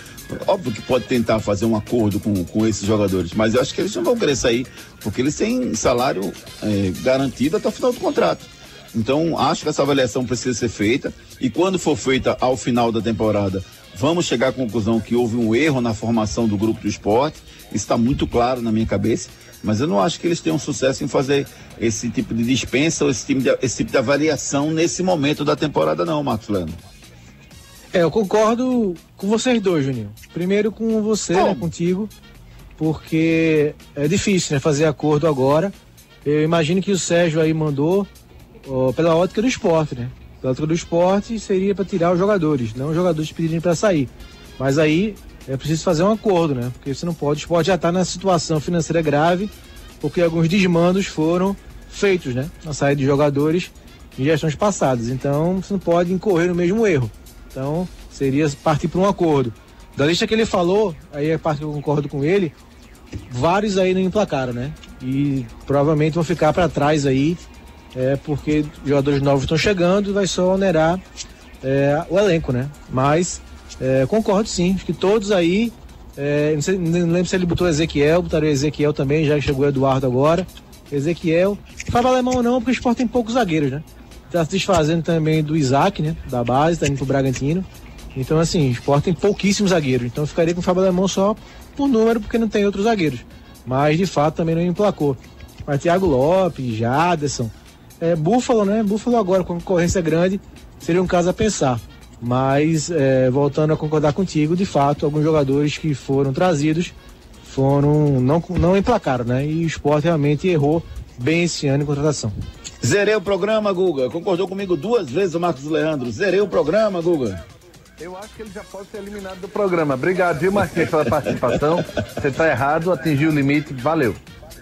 S2: Óbvio que pode tentar fazer um acordo com, com esses jogadores, mas eu acho que eles não vão querer sair, porque eles têm salário é, garantido até o final do contrato. Então, acho que essa avaliação precisa ser feita e quando for feita ao final da temporada, vamos chegar à conclusão que houve um erro na formação do grupo do esporte. Isso está muito claro na minha cabeça, mas eu não acho que eles tenham sucesso em fazer esse tipo de dispensa ou esse tipo de, esse tipo de avaliação nesse momento da temporada, não, Marcos Leandro.
S4: É, eu concordo com vocês dois, Juninho. Primeiro com você, né, contigo, porque é difícil, né, fazer acordo agora. Eu imagino que o Sérgio aí mandou ó, pela ótica do esporte, né? Ótica do esporte seria para tirar os jogadores, não os jogadores pedirem para sair. Mas aí é preciso fazer um acordo, né? Porque você não pode, o esporte já está na situação financeira grave, porque alguns desmandos foram feitos, né? Na saída de jogadores em gestões passadas. Então você não pode incorrer no mesmo erro. Então seria partir para um acordo. Da lista que ele falou, aí é a parte que eu concordo com ele, vários aí não emplacaram, né? E provavelmente vão ficar para trás aí, é, porque jogadores novos estão chegando e vai só onerar é, o elenco, né? Mas é, concordo sim, acho que todos aí, é, não, sei, não lembro se ele botou Ezequiel, botaria Ezequiel também, já chegou Eduardo agora. Ezequiel, Fábio Alemão não, porque o Sport tem poucos zagueiros, né? Tá se desfazendo também do Isaac, né? Da base, tá indo pro Bragantino. Então, assim, o Sport tem pouquíssimos zagueiros. Então, ficaria com o Fábio Alemão só por número, porque não tem outros zagueiros. Mas, de fato, também não emplacou. Mas Thiago Lopes, Jaderson, é, Búfalo, né? Búfalo agora com concorrência grande, seria um caso a pensar. Mas, é, voltando a concordar contigo, de fato, alguns jogadores que foram trazidos foram não, não emplacaram, né? E o Sport realmente errou bem esse ano em contratação.
S2: Zerei o programa, Guga. Concordou comigo duas vezes o Marcos Leandro. Zerei o programa, Guga.
S3: Eu acho que ele já pode ser eliminado do programa. Obrigado, viu, Marquinhos, pela participação. Você tá errado, atingiu o limite, valeu.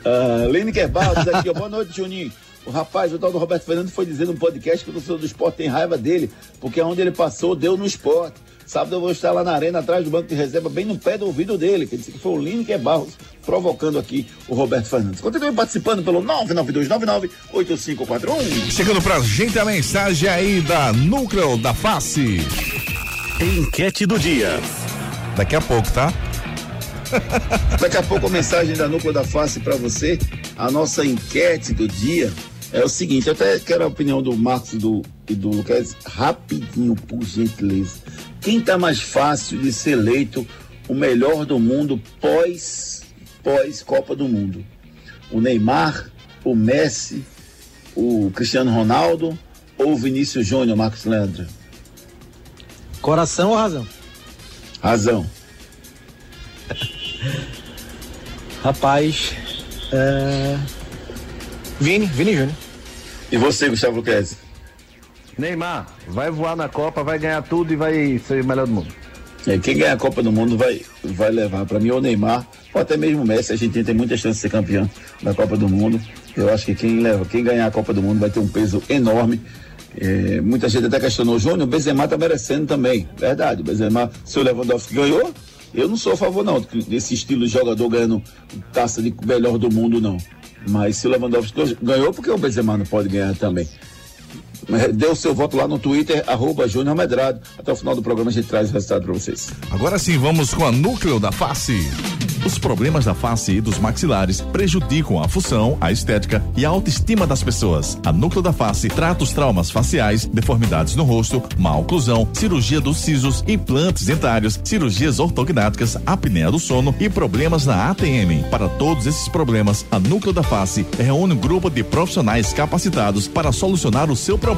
S2: Uh, Lineker Barros aqui, ó, boa noite, Juninho. O rapaz, o tal do Roberto Fernando foi dizer no podcast que o torcedor do esporte tem raiva dele, porque onde ele passou, deu no esporte. Sábado eu vou estar lá na arena, atrás do banco de reserva, bem no pé do ouvido dele, que disse que foi o Lineker Barros provocando aqui o Roberto Fernandes. Continue participando pelo 992998541.
S1: Chegando pra gente a mensagem aí da Núcleo da Face.
S10: Enquete do dia.
S1: Daqui a pouco, tá?
S2: Daqui a pouco a mensagem da Núcleo da Face para você. A nossa enquete do dia é o seguinte, eu até quero a opinião do Marcos e do, e do Lucas rapidinho, por gentileza. Quem tá mais fácil de ser eleito o melhor do mundo pós, pós Copa do Mundo? O Neymar, o Messi, o Cristiano Ronaldo ou o Vinícius Júnior, Marcos Leandro?
S4: Coração ou razão?
S2: Razão.
S4: Rapaz, é... Vini, Vini Júnior.
S2: E você, Gustavo Luquezzi?
S3: Neymar, vai voar na Copa, vai ganhar tudo e vai ser o melhor do mundo.
S2: É, quem ganhar a Copa do Mundo vai, vai levar para mim ou Neymar, ou até mesmo o Messi. A gente tem muita chance de ser campeão da Copa do Mundo. Eu acho que quem leva, quem ganhar a Copa do Mundo vai ter um peso enorme. É, muita gente até questionou o Júnior, o Benzema tá merecendo também. Verdade, o Benzema, se o Lewandowski ganhou, eu não sou a favor não desse estilo de jogador ganhando taça de melhor do mundo não. Mas se o Lewandowski ganhou, porque o Benzema não pode ganhar também. Dê o seu voto lá no Twitter, arroba Júnior Medrado. Até o final do programa a gente traz o resultado para vocês.
S1: Agora sim, vamos com a Núcleo da Face. Os problemas da face e dos maxilares prejudicam a função, a estética e a autoestima das pessoas. A Núcleo da Face trata os traumas faciais, deformidades no rosto, má oclusão, cirurgia dos sisos, implantes dentários, cirurgias ortognáticas, apneia do sono e problemas na ATM. Para todos esses problemas, a Núcleo da Face reúne um grupo de profissionais capacitados para solucionar o seu problema,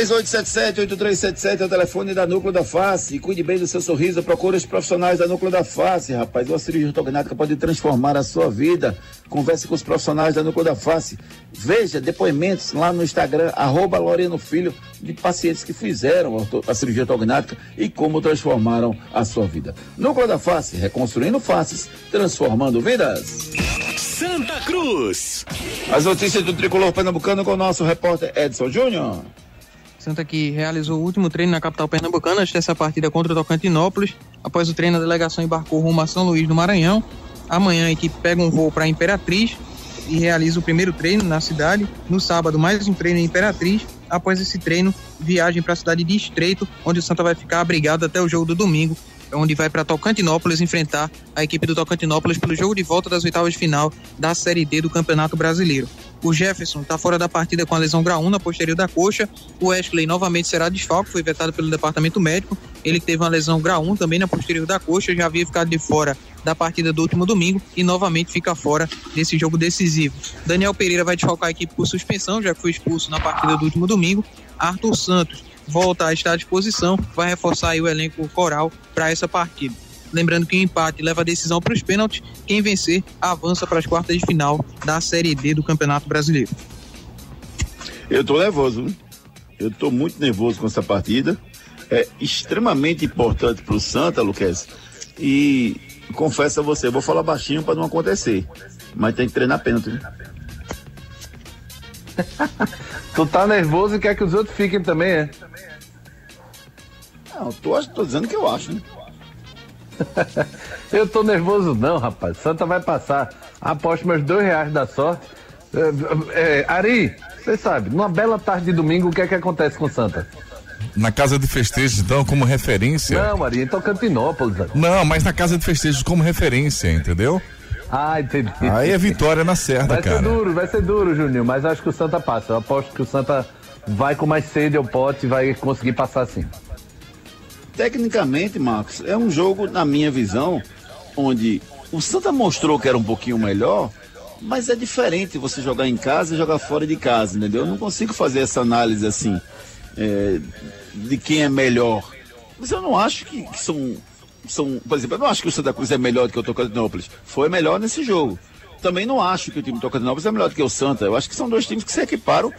S2: 3877-8377 é o telefone da Núcleo da Face. Cuide bem do seu sorriso, procure os profissionais da Núcleo da Face, rapaz. Uma cirurgia ortognática pode transformar a sua vida. Converse com os profissionais da Núcleo da Face. Veja depoimentos lá no Instagram, arroba Loreno Filho, de pacientes que fizeram a cirurgia ortognática e como transformaram a sua vida. Núcleo da Face, reconstruindo faces, transformando vidas.
S10: Santa Cruz.
S2: As notícias do tricolor pernambucano com o nosso repórter Edson Júnior.
S5: Santa que realizou o último treino na capital pernambucana antes dessa partida contra o Tocantinópolis. Após o treino, a delegação embarcou rumo a São Luís do Maranhão. Amanhã a equipe pega um voo para Imperatriz e realiza o primeiro treino na cidade. No sábado, mais um treino em Imperatriz. Após esse treino, viagem para a cidade de Estreito, onde o Santa vai ficar abrigado até o jogo do domingo onde vai para Tocantinópolis enfrentar a equipe do Tocantinópolis pelo jogo de volta das oitavas de final da Série D do Campeonato Brasileiro. O Jefferson está fora da partida com a lesão grau 1 na posterior da coxa. O Wesley novamente será desfalque, foi vetado pelo departamento médico. Ele teve uma lesão grau 1 também na posterior da coxa, já havia ficado de fora da partida do último domingo e novamente fica fora desse jogo decisivo. Daniel Pereira vai desfalcar a equipe por suspensão, já que foi expulso na partida do último domingo. Arthur Santos volta a estar à disposição, vai reforçar aí o elenco coral para essa partida. Lembrando que o empate leva a decisão para os pênaltis. Quem vencer avança para as quartas de final da Série D do Campeonato Brasileiro.
S2: Eu tô nervoso, viu? eu tô muito nervoso com essa partida. É extremamente importante pro Santa, Luquez. E confesso a você, vou falar baixinho para não acontecer. Mas tem que treinar pênalti. viu?
S3: Tu tá nervoso e quer que os outros fiquem também, é?
S2: Não, tô, tô dizendo que eu acho, né?
S3: Eu tô nervoso não, rapaz. Santa vai passar. Aposto meus dois reais da sorte. É, é, Ari, você sabe, numa bela tarde de domingo, o que é que acontece com Santa?
S1: Na casa de festejos, então, como referência.
S3: Não, Ari, em Tocantinópolis. Ari.
S1: Não, mas na casa de festejos como referência, entendeu?
S3: Ah, entendi.
S1: Aí é vitória na certa,
S3: Vai ser
S1: cara.
S3: duro, vai ser duro, Juninho, mas acho que o Santa passa. Eu aposto que o Santa vai com mais sede ao pote e vai conseguir passar sim.
S2: Tecnicamente, Marcos, é um jogo, na minha visão, onde o Santa mostrou que era um pouquinho melhor, mas é diferente você jogar em casa e jogar fora de casa, entendeu? Eu não consigo fazer essa análise assim, é, de quem é melhor. Mas eu não acho que, que são, são. Por exemplo, eu não acho que o Santa Cruz é melhor do que o Tocantinópolis. Foi melhor nesse jogo. Também não acho que o time do Tocantinópolis é melhor do que o Santa. Eu acho que são dois times que se equiparam,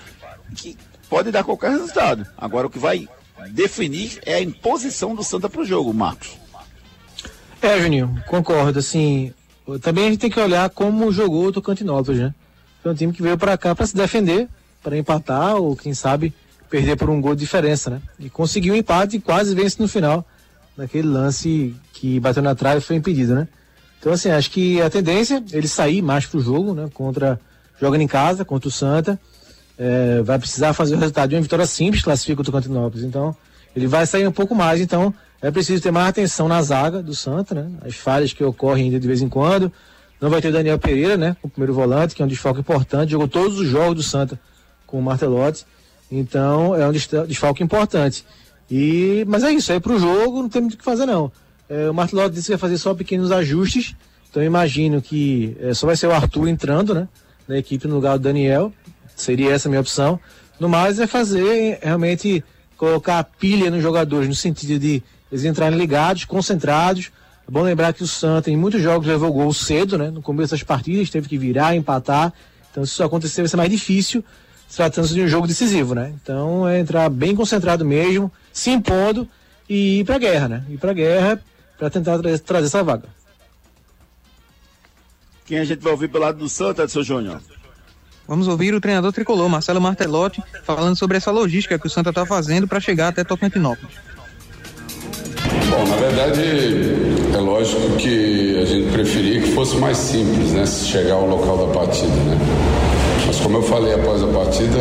S2: que pode dar qualquer resultado. Agora, o que vai definir é a imposição do Santa pro jogo, Marcos.
S4: É, Juninho, concordo. Assim, também a gente tem que olhar como jogou o Tocantinópolis, né? Foi um time que veio para cá para se defender, para empatar ou quem sabe perder por um gol de diferença, né? E conseguiu um empate e quase vence no final, naquele lance que bateu na trave e foi impedido, né? Então, assim, acho que a tendência é ele sair mais pro jogo, né? Contra jogando em casa contra o Santa, é, vai precisar fazer o resultado de uma vitória simples, classifica o Tocantinópolis. Então, ele vai sair um pouco mais. Então, é preciso ter mais atenção na zaga do Santa, né? As falhas que ocorrem ainda de vez em quando. Não vai ter o Daniel Pereira, né? O primeiro volante, que é um desfalque importante. Jogou todos os jogos do Santa com o Martelotti. Então, é um desfalque importante. E, mas é isso, aí pro jogo não tem muito o que fazer, não. É, o Martelotti disse que vai fazer só pequenos ajustes. Então, imagino que é, só vai ser o Arthur entrando, né? Na equipe no lugar do Daniel. Seria essa a minha opção. No mais, é fazer realmente colocar a pilha nos jogadores, no sentido de eles entrarem ligados, concentrados. É bom lembrar que o Santa, em muitos jogos, levou gol cedo, né? No começo das partidas, teve que virar, empatar. Então, se isso acontecer, vai ser mais difícil, se tratando de um jogo decisivo, né? Então, é entrar bem concentrado mesmo, se impondo e ir pra guerra, né? Ir pra guerra para tentar tra trazer essa vaga.
S2: Quem a gente vai ouvir pelo lado do Santa, Edson Júnior?
S5: Vamos ouvir o treinador tricolor, Marcelo Martelotti, falando sobre essa logística que o Santa está fazendo para chegar até Tocantinópolis.
S11: Bom, na verdade, é lógico que a gente preferia que fosse mais simples, né? Chegar ao local da partida, né? Mas como eu falei após a partida,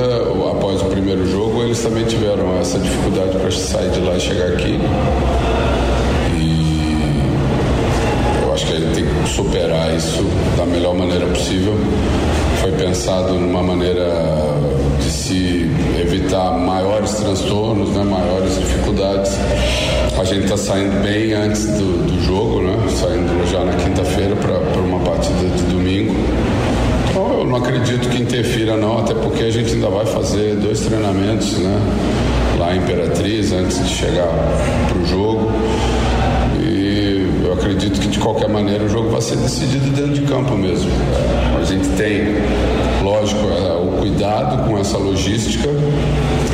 S11: após o primeiro jogo, eles também tiveram essa dificuldade para sair de lá e chegar aqui. E eu acho que a gente tem que superar isso da melhor maneira possível. Foi pensado numa maneira de se evitar maiores transtornos, né, maiores dificuldades. A gente está saindo bem antes do, do jogo, né, saindo já na quinta-feira para uma partida de domingo. Então eu não acredito que interfira não, até porque a gente ainda vai fazer dois treinamentos, né, lá em Imperatriz antes de chegar para o jogo. Acredito que de qualquer maneira o jogo vai ser decidido dentro de campo mesmo. A gente tem, lógico, é, o cuidado com essa logística,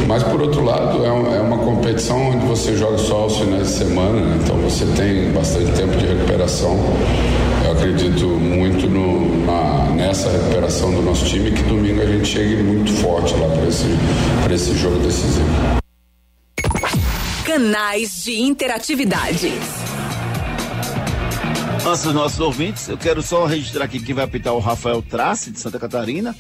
S11: mas por outro lado é, é uma competição onde você joga só aos finais de semana, né? então você tem bastante tempo de recuperação. Eu acredito muito no- na- nessa recuperação do nosso time que domingo a gente chegue muito forte lá para esse, esse jogo decisivo.
S12: Canais de interatividade.
S2: Antes dos nossos ouvintes, eu quero só registrar aqui que vai apitar o Rafael Trace, de Santa Catarina.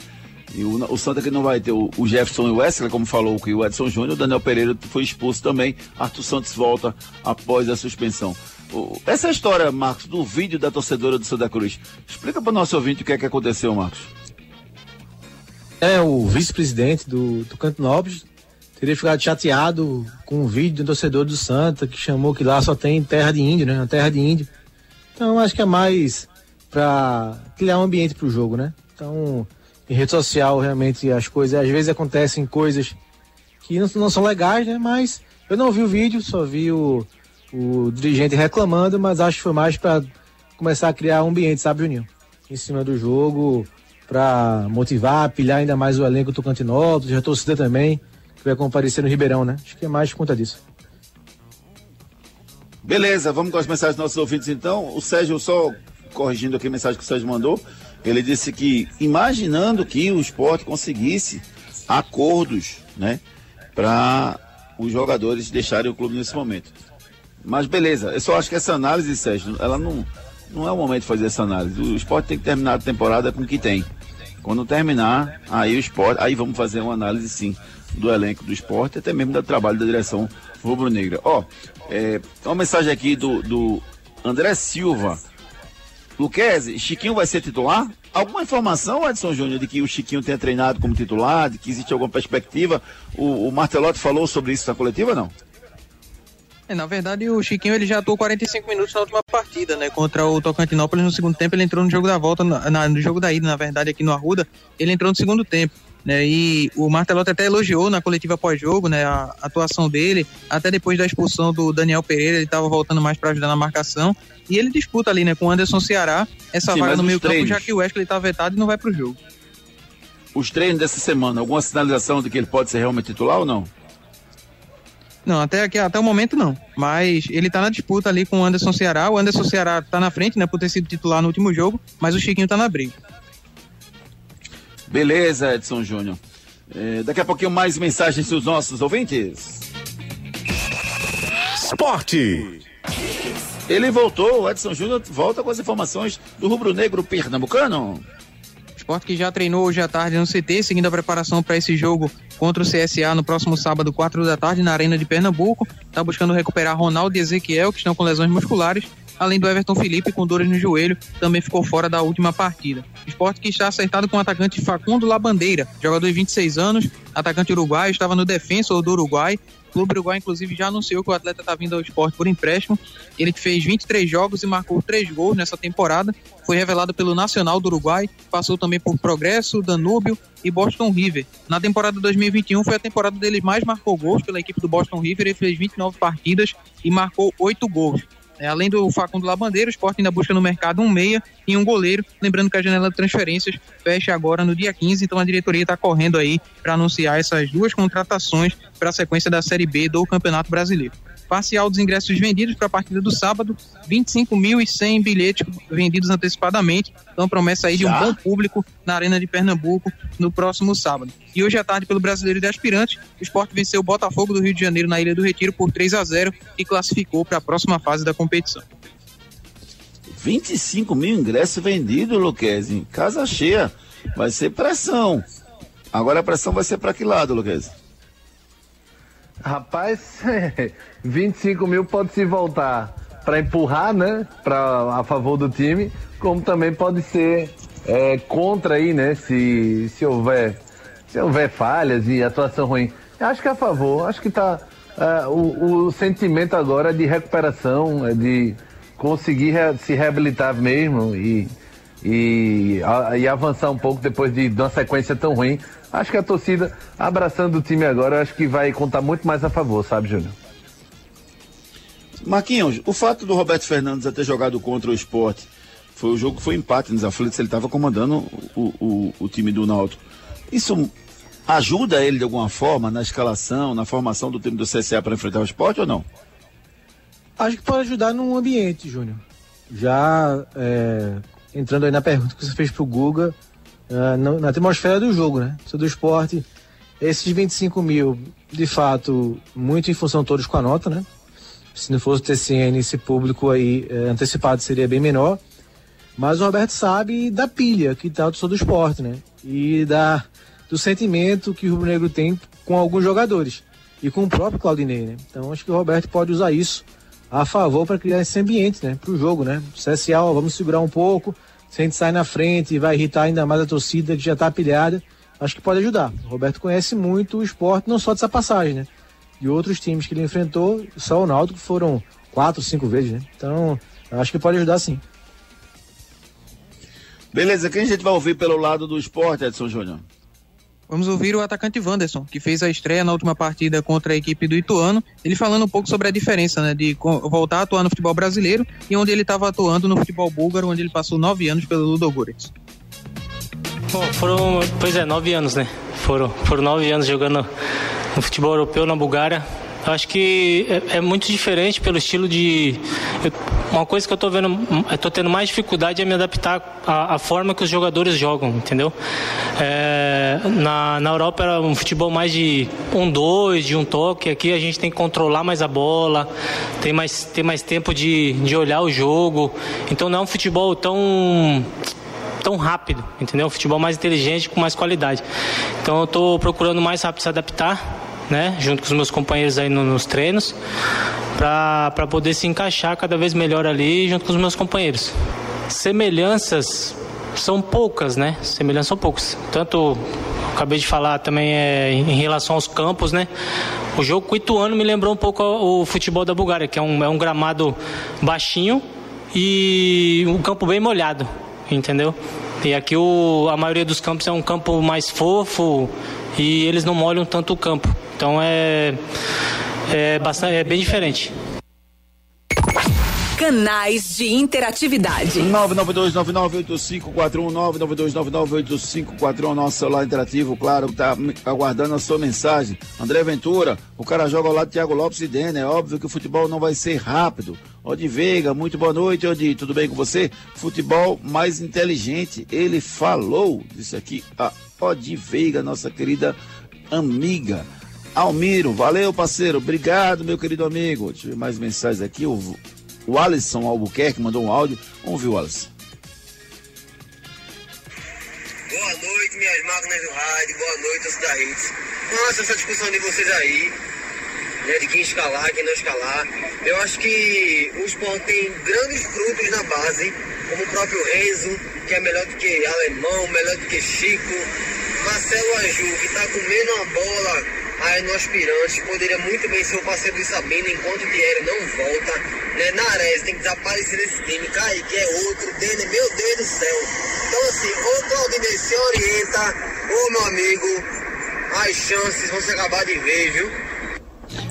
S2: E o, o Santa que não vai ter o, o Jefferson e o Wesley, como falou que o Edson Júnior, o Daniel Pereira foi expulso também. Arthur Santos volta após a suspensão. O- essa é história, Marcos, do vídeo da torcedora do Santa Cruz. Explica para o nosso ouvinte o que é que aconteceu, Marcos.
S4: É, o vice-presidente do, do Canto Nobres teria ficado chateado com o vídeo do torcedor do Santa, que chamou que lá só tem terra de índio, né? Uma terra de índio. Então acho que é mais pra criar um ambiente pro jogo, né? Então, em rede social, realmente as coisas, às vezes acontecem coisas que não, não são legais, né? Mas eu não vi o vídeo, só vi o, o dirigente reclamando, mas acho que foi mais pra começar a criar um ambiente, sabe, Juninho? Em cima do jogo, pra motivar, pilhar ainda mais o elenco do Tocantinópolis, a torcida também, que vai comparecer no Ribeirão, né? Acho que é mais por conta disso.
S2: Beleza, vamos com as mensagens dos nossos ouvintes então. O Sérgio, só corrigindo aqui a mensagem que o Sérgio mandou, ele disse que imaginando que o esporte conseguisse acordos, né, para os jogadores deixarem o clube nesse momento. Mas beleza, eu só acho que essa análise, Sérgio, ela não, não é o momento de fazer essa análise. O esporte tem que terminar a temporada com o que tem. Quando terminar, aí o esporte, aí vamos fazer uma análise sim do elenco do esporte, até mesmo do trabalho da direção rubro-negra. Ó, é, uma mensagem aqui do, do André Silva. Luquezzi, Chiquinho vai ser titular? Alguma informação, Edson Júnior, de que o Chiquinho tenha treinado como titular, de que existe alguma perspectiva? O, o Martelotti falou sobre isso na coletiva, não?
S5: É, na verdade, o Chiquinho ele já atuou 45 minutos na última partida, né? Contra o Tocantinópolis no segundo tempo, ele entrou no jogo da volta, na- no jogo da ida, na verdade, aqui no Arruda, ele entrou no segundo tempo. Né, e o Martelotti até elogiou na coletiva pós-jogo né, a atuação dele, até depois da expulsão do Daniel Pereira, ele estava voltando mais para ajudar na marcação. E ele disputa ali né, com o Anderson Ceará essa
S2: Sim,
S5: vaga no
S2: os
S5: meio campo,
S2: treinos?
S5: já que o Wesley está vetado e não vai para o jogo.
S2: Os treinos dessa semana, alguma sinalização de que ele pode ser realmente titular ou não?
S5: Não, até, aqui, até o momento não. Mas ele tá na disputa ali com o Anderson Ceará. O Anderson Ceará tá na frente, né, por ter sido titular no último jogo, mas o Chiquinho tá na briga.
S2: Beleza, Edson Júnior. É, daqui a pouquinho mais mensagens dos nossos ouvintes.
S10: Esporte.
S2: Ele voltou, o Edson Júnior volta com as informações do rubro-negro pernambucano.
S5: Esporte que já treinou hoje à tarde no CT, seguindo a preparação para esse jogo contra o CSA no próximo sábado, 4 da tarde, na Arena de Pernambuco. Tá buscando recuperar Ronaldo e Ezequiel, que estão com lesões musculares, além do Everton Felipe, com dores no joelho, também ficou fora da última partida. Esporte que está acertado com o atacante Facundo Labandeira, jogador de 26 anos, atacante uruguaio, estava no defensor do Uruguai. O Clube Uruguai, inclusive, já anunciou que o atleta está vindo ao esporte por empréstimo. Ele fez 23 jogos e marcou 3 gols nessa temporada. Foi revelado pelo Nacional do Uruguai, passou também por Progresso, Danúbio e Boston River. Na temporada 2021 foi a temporada dele mais marcou gols pela equipe do Boston River. Ele fez 29 partidas e marcou 8 gols. É, além do Facundo Labandeira, o Sport ainda busca no mercado um meia e um goleiro. Lembrando que a janela de transferências fecha agora no dia 15, então a diretoria está correndo aí para anunciar essas duas contratações para a sequência da Série B do Campeonato Brasileiro. Parcial dos ingressos vendidos para a partida do sábado, 25.100 bilhetes vendidos antecipadamente. Então, promessa aí de um
S2: Já?
S5: bom público na Arena de Pernambuco no próximo sábado. E hoje à tarde, pelo Brasileiro de Aspirantes, o Sport venceu o Botafogo do Rio de Janeiro na Ilha do Retiro por 3 a 0 e classificou para a próxima fase da competição.
S2: 25 mil ingressos vendidos, Luquezzi. Casa cheia. Vai ser pressão. Agora a pressão vai ser para que lado, Luquezzi?
S3: Rapaz, 25 mil pode se voltar para empurrar, né? Pra, a favor do time, como também pode ser é, contra aí, né? Se, se houver se houver falhas e atuação ruim. Acho que é a favor, acho que tá. é, o, o sentimento agora é de recuperação, é de conseguir re- se reabilitar mesmo e, e, a- e avançar um pouco depois de, de uma sequência tão ruim. Acho que a torcida abraçando o time agora, eu acho que vai contar muito mais a favor, sabe, Júnior?
S2: Marquinhos, o fato do Roberto Fernandes ter jogado contra o esporte foi o jogo que foi empate nos aflitos, ele estava comandando o, o, o time do Náutico. Isso ajuda ele de alguma forma na escalação, na formação do time do CSA para enfrentar o esporte ou não?
S4: Acho que pode ajudar num ambiente, Júnior. Já é, entrando aí na pergunta que você fez pro Guga, é, na, atmosfera do jogo, né? Isso do esporte, esses 25 mil, de fato, muito em função todos com a nota, né? Se não fosse o TCN, esse público aí é, antecipado seria bem menor. Mas o Roberto sabe da pilha que tá do do esporte, né? e da, do sentimento que o Rubro Negro tem com alguns jogadores e com o próprio Claudinei, né? Então acho que o Roberto pode usar isso a favor para criar esse ambiente, né? Para o jogo, né? CSA, ó, vamos segurar um pouco, se a gente sai na frente e vai irritar ainda mais a torcida que já está pilhada, acho que pode ajudar. O Roberto conhece muito o esporte, não só dessa passagem, né? De outros times que ele enfrentou, só o Náutico foram quatro, cinco vezes, né? Então, acho que pode ajudar sim.
S2: Beleza, quem a gente vai ouvir pelo lado do esporte, Edson Júnior?
S5: Vamos ouvir o atacante Wanderson, que fez a estreia na última partida contra a equipe do Ituano, ele falando um pouco sobre a diferença né, de voltar a atuar no futebol brasileiro e onde ele estava atuando no futebol búlgaro, onde ele passou nove anos pelo Ludogorets.
S13: Foram, pois é, nove anos, né? Foram, foram nove anos jogando no futebol europeu na Bulgária. Acho que é, é muito diferente pelo estilo de. eu- uma coisa que eu tô vendo, eu tendo mais dificuldade é me adaptar à, à forma que os jogadores jogam, entendeu? É, na, na Europa era um futebol mais de um dois, de um toque. Aqui a gente tem que controlar mais a bola, tem mais, tem mais tempo de, de olhar o jogo. Então não é um futebol tão tão rápido, entendeu? Um futebol mais inteligente, com mais qualidade. Então eu estou procurando mais rápido se adaptar, né? Junto com os meus companheiros aí no- nos treinos, para poder se encaixar cada vez melhor ali junto com os meus companheiros. Semelhanças são poucas, né? Semelhanças são poucas. Tanto acabei de falar também é, em relação aos campos, né? O jogo com Ituano me lembrou um pouco o futebol da Bulgária, que é um, é um gramado baixinho e um campo bem molhado, entendeu? E aqui o, a maioria dos campos é um campo mais fofo e eles não molham tanto o campo. Então é, é, bastante, é bem diferente.
S12: Canais de interatividade.
S2: 992998541, 992998541, nosso celular interativo, claro, tá aguardando a sua mensagem. André Ventura, o cara joga ao lado de Thiago Lopes e Denner, é óbvio que o futebol não vai ser rápido. Odi Veiga, muito boa noite, Odi, tudo bem com você? Futebol mais inteligente, ele falou, disse aqui a Odi Veiga, nossa querida amiga. Almiro, valeu parceiro, obrigado meu querido amigo. Deixa eu ver mais mensagens aqui, o, o Alisson Albuquerque mandou um áudio, vamos ver o Alisson.
S14: Boa noite, minhas máquinas do rádio. Boa noite, torcida Hits. Nossa, essa discussão de vocês aí, né, de quem escalar, quem não escalar. Eu acho que o Sport tem grandes frutos na base, como o próprio Renzo, que é melhor do que Alemão, melhor do que Chico. Marcelo Aju, que tá comendo uma bola no aspirante, poderia muito bem ser o parceiro do Sabino, enquanto o Thierry não volta. Né? Nares tem que desaparecer desse time. Kaique é outro, Dene, meu Deus do céu. Então assim, ou Claudinei se orienta, ou meu amigo, as chances vão se acabar de vez, viu?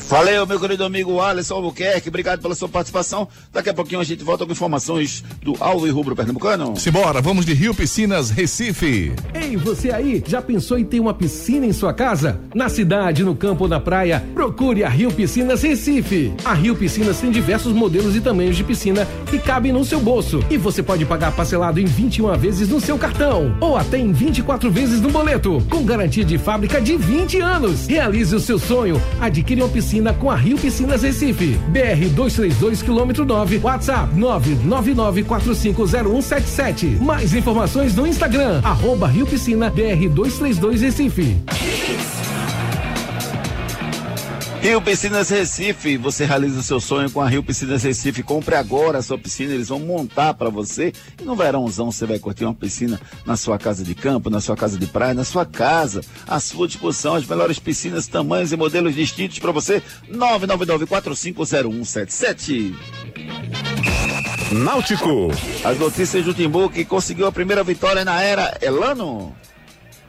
S2: Valeu, meu querido amigo Alisson Albuquerque, obrigado pela sua participação. Daqui a pouquinho a gente volta com informações do Alvo e Rubro Pernambucano.
S1: Simbora, vamos de Rio Piscinas Recife.
S8: Ei, você aí, já pensou em ter uma piscina em sua casa? Na cidade, no campo ou na praia, procure a Rio Piscinas Recife. A Rio Piscinas tem diversos modelos e tamanhos de piscina que cabem no seu bolso. E você pode pagar parcelado em 21 vezes no seu cartão ou até em 24 vezes no boleto, com garantia de fábrica de 20 anos. Realize o seu sonho. Adquire uma piscina com a Rio Piscinas Recife. BR 232 quilômetro 9, WhatsApp 999450177. Mais informações no Instagram, arroba Rio Piscina BR 232 Recife.
S2: Rio Piscinas Recife, você realiza o seu sonho com a Rio Piscinas Recife. Compre agora a sua piscina, eles vão montar para você. E no verãozão você vai curtir uma piscina na sua casa de campo, na sua casa de praia, na sua casa. À sua disposição, as melhores piscinas, tamanhos e modelos distintos para você. 999450177.
S10: Náutico.
S2: As notícias do Timbu que conseguiu a primeira vitória na era Elano.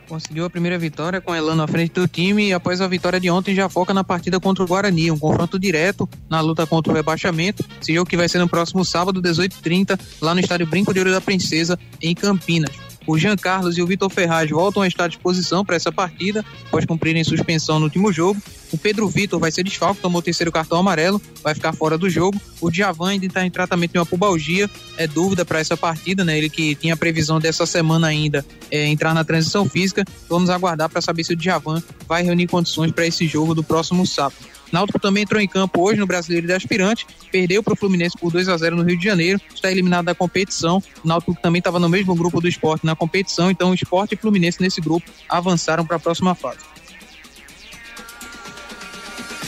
S5: Conseguiu a primeira vitória com Elano à frente do time e após a vitória de ontem já foca na partida contra o Guarani, um confronto direto na luta contra o rebaixamento. Esse jogo que vai ser no próximo sábado, 18h30, lá no estádio Brinco de Ouro da Princesa, em Campinas. O Jean Carlos e o Vitor Ferraz voltam a estar à disposição para essa partida, após cumprirem suspensão no último jogo. O Pedro Vitor vai ser desfalque, tomou o terceiro cartão amarelo, vai ficar fora do jogo. O Djavan ainda está em tratamento de uma pubalgia, é dúvida para essa partida, né? Ele que tinha previsão dessa semana ainda é, entrar na transição física. Vamos aguardar para saber se o Djavan vai reunir condições para esse jogo do próximo sábado. Náutico também entrou em campo hoje no Brasileiro de Aspirante, perdeu para o Fluminense por 2 a 0 no Rio de Janeiro, está eliminado da competição. O Náutico também estava no mesmo grupo do esporte na competição, então o esporte e Fluminense nesse grupo avançaram para a próxima fase.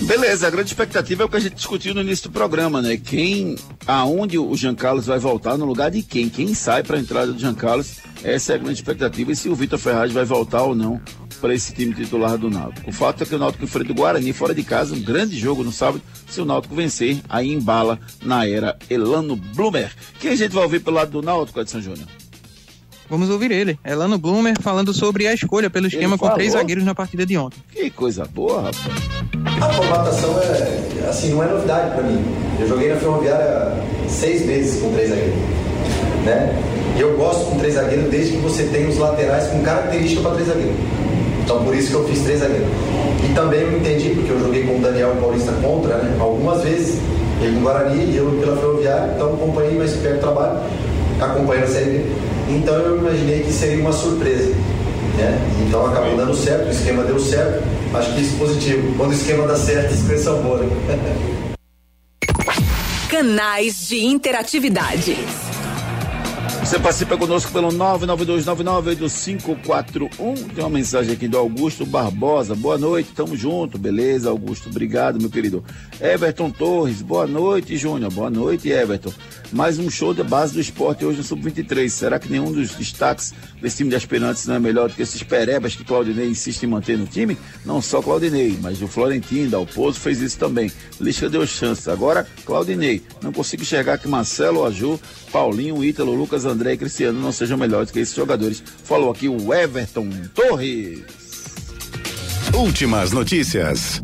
S2: Beleza, a grande expectativa é o que a gente discutiu no início do programa, né? Quem, aonde o Jean Carlos vai voltar, no lugar de quem? Quem sai para a entrada do Jean Carlos? Essa é a grande expectativa. E se o Vitor Ferraz vai voltar ou não para esse time titular do Náutico. O fato é que o Náutico enfrenta o Guarani fora de casa, um grande jogo no sábado. Se o Náutico vencer, aí embala na era Elano Blumer. Quem a gente vai ouvir pelo lado do Náutico, Edson Júnior?
S5: Vamos ouvir ele, Elano Blumer, falando sobre a escolha pelo esquema com três zagueiros na partida de ontem.
S2: Que coisa boa, rapaz.
S15: A formatação é, assim, não é novidade para mim. Eu joguei na Ferroviária seis meses com três zagueiros, né? E eu gosto com três zagueiros desde que você tem os laterais com característica para três zagueiros. Então por isso que eu fiz três zagueiros. E também eu entendi, porque eu joguei com o Daniel Paulista contra, né? Algumas vezes. Ele no Guarani e eu pela Ferroviária, então acompanhei mais perto do trabalho, acompanhando a Série. Então eu imaginei que seria uma surpresa. Né? Então acabou dando certo, o esquema deu certo. Acho que isso é positivo. Quando o esquema dá certo, as coisas são?
S12: Canais de interatividade.
S2: Você participa conosco pelo 992998541. Tem uma mensagem aqui do Augusto Barbosa. Boa noite, tamo junto. Beleza, Augusto? Obrigado, meu querido. Everton Torres. Boa noite, Júnior. Boa noite, Everton. Mais um show de base do esporte hoje no Sub-23. Será que nenhum dos destaques desse time de aspirantes não é melhor do que esses perebas que Claudinei insiste em manter no time? Não só Claudinei, mas o Florentino, Dalpozo fez isso também. Lisca deu chance. Agora, Claudinei. Não consigo enxergar que Marcelo, Aju, Paulinho, Ítalo, Lucas, André e Cristiano não sejam melhores que esses jogadores. Falou aqui o Everton Torres.
S10: Últimas notícias.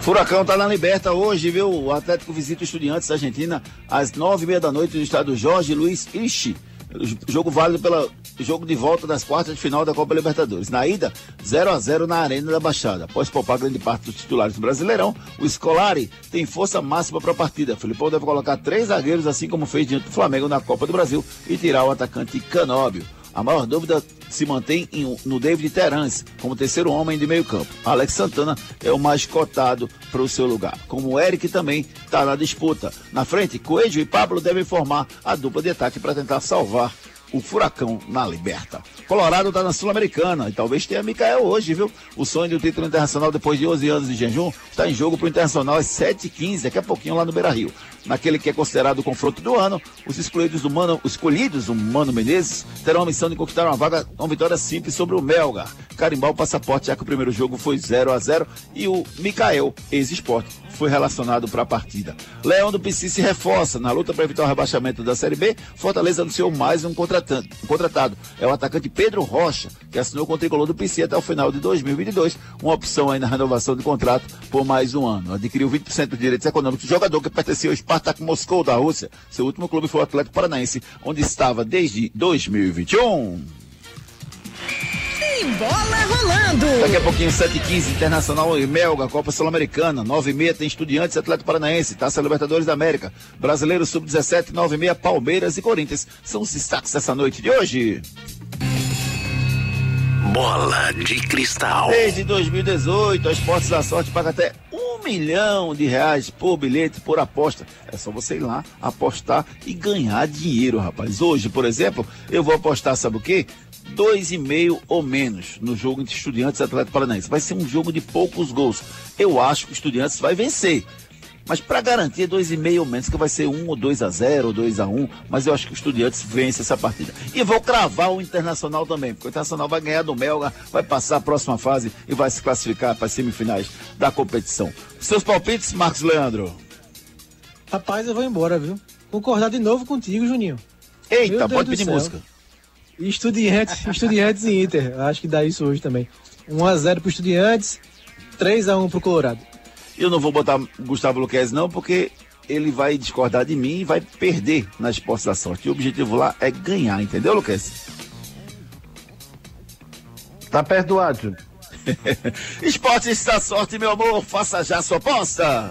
S2: Furacão tá na liberta hoje, viu? O Atlético visita o Estudiantes da Argentina às nove e meia da noite no estado Jorge Luiz Ixi. Jogo válido pelo jogo de volta das quartas de final da Copa Libertadores. Na ida, 0 a 0 na Arena da Baixada. Após poupar grande parte dos titulares do Brasileirão, o Scolari tem força máxima para a partida. Filipão deve colocar três zagueiros, assim como fez diante do Flamengo na Copa do Brasil, e tirar o atacante Canóbio. A maior dúvida se mantém em- no David Terence como terceiro homem de meio campo. Alex Santana é o mais cotado para o seu lugar. Como o Eric também está na disputa. Na frente, Coelho e Pablo devem formar a dupla de ataque para tentar salvar o Furacão na Liberta. Colorado está na Sul-Americana e talvez tenha Micael hoje, viu? O sonho do título internacional depois de 11 anos de jejum está em jogo para o Internacional às 7h15, daqui a pouquinho lá no Beira-Rio. Naquele que é considerado o confronto do ano, os escolhidos do Mano, os escolhidos do Mano Menezes terão a missão de conquistar uma vaga, uma vitória simples sobre o Melgar. Carimbar o passaporte, já que o primeiro jogo foi 0 a 0 e o Micael, ex-esporte, foi relacionado para a partida. Leão do PC se reforça na luta para evitar o rebaixamento da Série B. Fortaleza anunciou mais um contratado. É o atacante Pedro Rocha, que assinou com o tricolor do PC até o final de 2022. Uma opção aí na renovação de contrato por mais um ano. Adquiriu 20% dos direitos econômicos do jogador que pertencia ao Spartak Moscou da Rússia. Seu último clube foi o Atlético Paranaense, onde estava desde 2021.
S12: Tem bola rolando.
S2: Daqui a pouquinho, 7h15, Internacional e Melga, Copa Sul-Americana. 9h30 tem Estudiantes, Atlético Paranaense, Taça Libertadores da América. Brasileiro Sub-17, 9h30, Palmeiras e Corinthians. São os destaques dessa noite de hoje.
S10: Bola de cristal.
S2: Desde 2018, a Esportes da Sorte paga até um milhão de reais por bilhete, por aposta. É só você ir lá, apostar e ganhar dinheiro, rapaz. Hoje, por exemplo, eu vou apostar, sabe o quê? Dois e meio ou menos no jogo entre Estudiantes e Atlético Paranaense. Vai ser um jogo de poucos gols. Eu acho que o Estudiantes vai vencer. Mas para garantir dois e meio ou menos, que vai ser um ou 2 a 0 ou 2 a 1 mas eu acho que o Estudiantes vence essa partida. E vou cravar o Internacional também, porque o Internacional vai ganhar do Melga, vai passar a próxima fase e vai se classificar para as semifinais da competição. Seus palpites, Marcos Leandro?
S4: Rapaz, eu vou embora, viu? Concordar de novo contigo, Juninho.
S2: Eita, pode pedir música.
S4: Estudiantes, Estudiantes e Inter. Acho que dá isso hoje também. 1x0 pro Estudiantes, 3x1 pro Colorado.
S2: Eu não vou botar Gustavo Luquez não, porque ele vai discordar de mim e vai perder nas postas da sorte. E o objetivo lá é ganhar, entendeu, Luquez?
S3: Tá perdoado, Júnior.
S2: Esportes da sorte, meu amor, faça já sua aposta.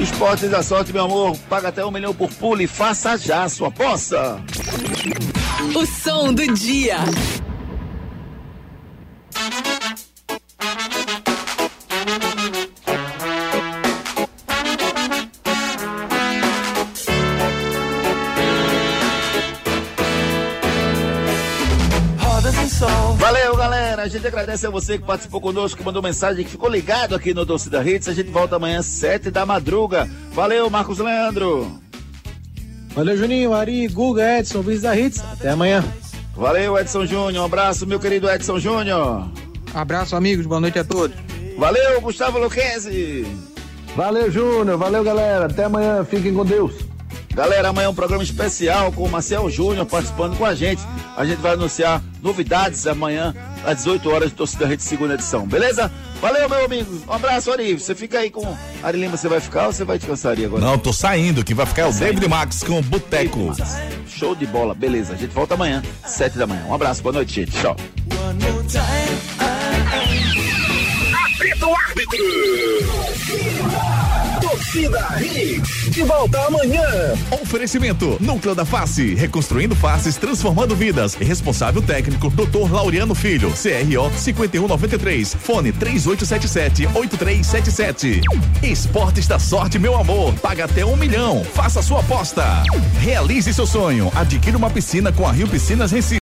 S2: Esportes da sorte, meu amor. Paga até um milhão por pulo e faça já sua aposta.
S12: O som do dia.
S2: Gente agradece a você que participou conosco, que mandou mensagem, que ficou ligado aqui no Torcida Hits. A gente volta amanhã, sete da madruga. Valeu, Marcos Leandro.
S4: Valeu, Juninho, Ari, Guga, Edson, Luiz da Hits. Até amanhã.
S2: Valeu, Edson Júnior. Um abraço, meu querido Edson Júnior.
S5: Abraço, amigos. Boa noite a todos.
S2: Valeu, Gustavo Luquezzi.
S3: Valeu, Júnior. Valeu, galera. Até amanhã. Fiquem com Deus.
S2: Galera, amanhã é um programa especial com o Marcel Júnior participando com a gente. A gente vai anunciar novidades amanhã às 18 horas de Torcida Rede segunda edição, beleza? Valeu, meu amigo. Um abraço, Ari. Você fica aí com Ari Lima, você vai ficar ou você vai descansar Ari agora?
S1: Não, tô saindo, que vai ficar o David Max com o Boteco.
S2: Show de bola, beleza. A gente volta amanhã, 7 da manhã. Um abraço, boa noite, gente. Tchau.
S6: Apito árbitro. Torcida Hits. De volta amanhã.
S1: Oferecimento: Núcleo da Face, reconstruindo faces, transformando vidas. Responsável técnico: Dr. Laureano Filho, CRO 5193, fone 3877-8377. Esportes da Sorte, meu amor. Paga até um milhão. Faça sua aposta. Realize seu sonho. Adquira uma piscina com a Rio Piscinas Recife.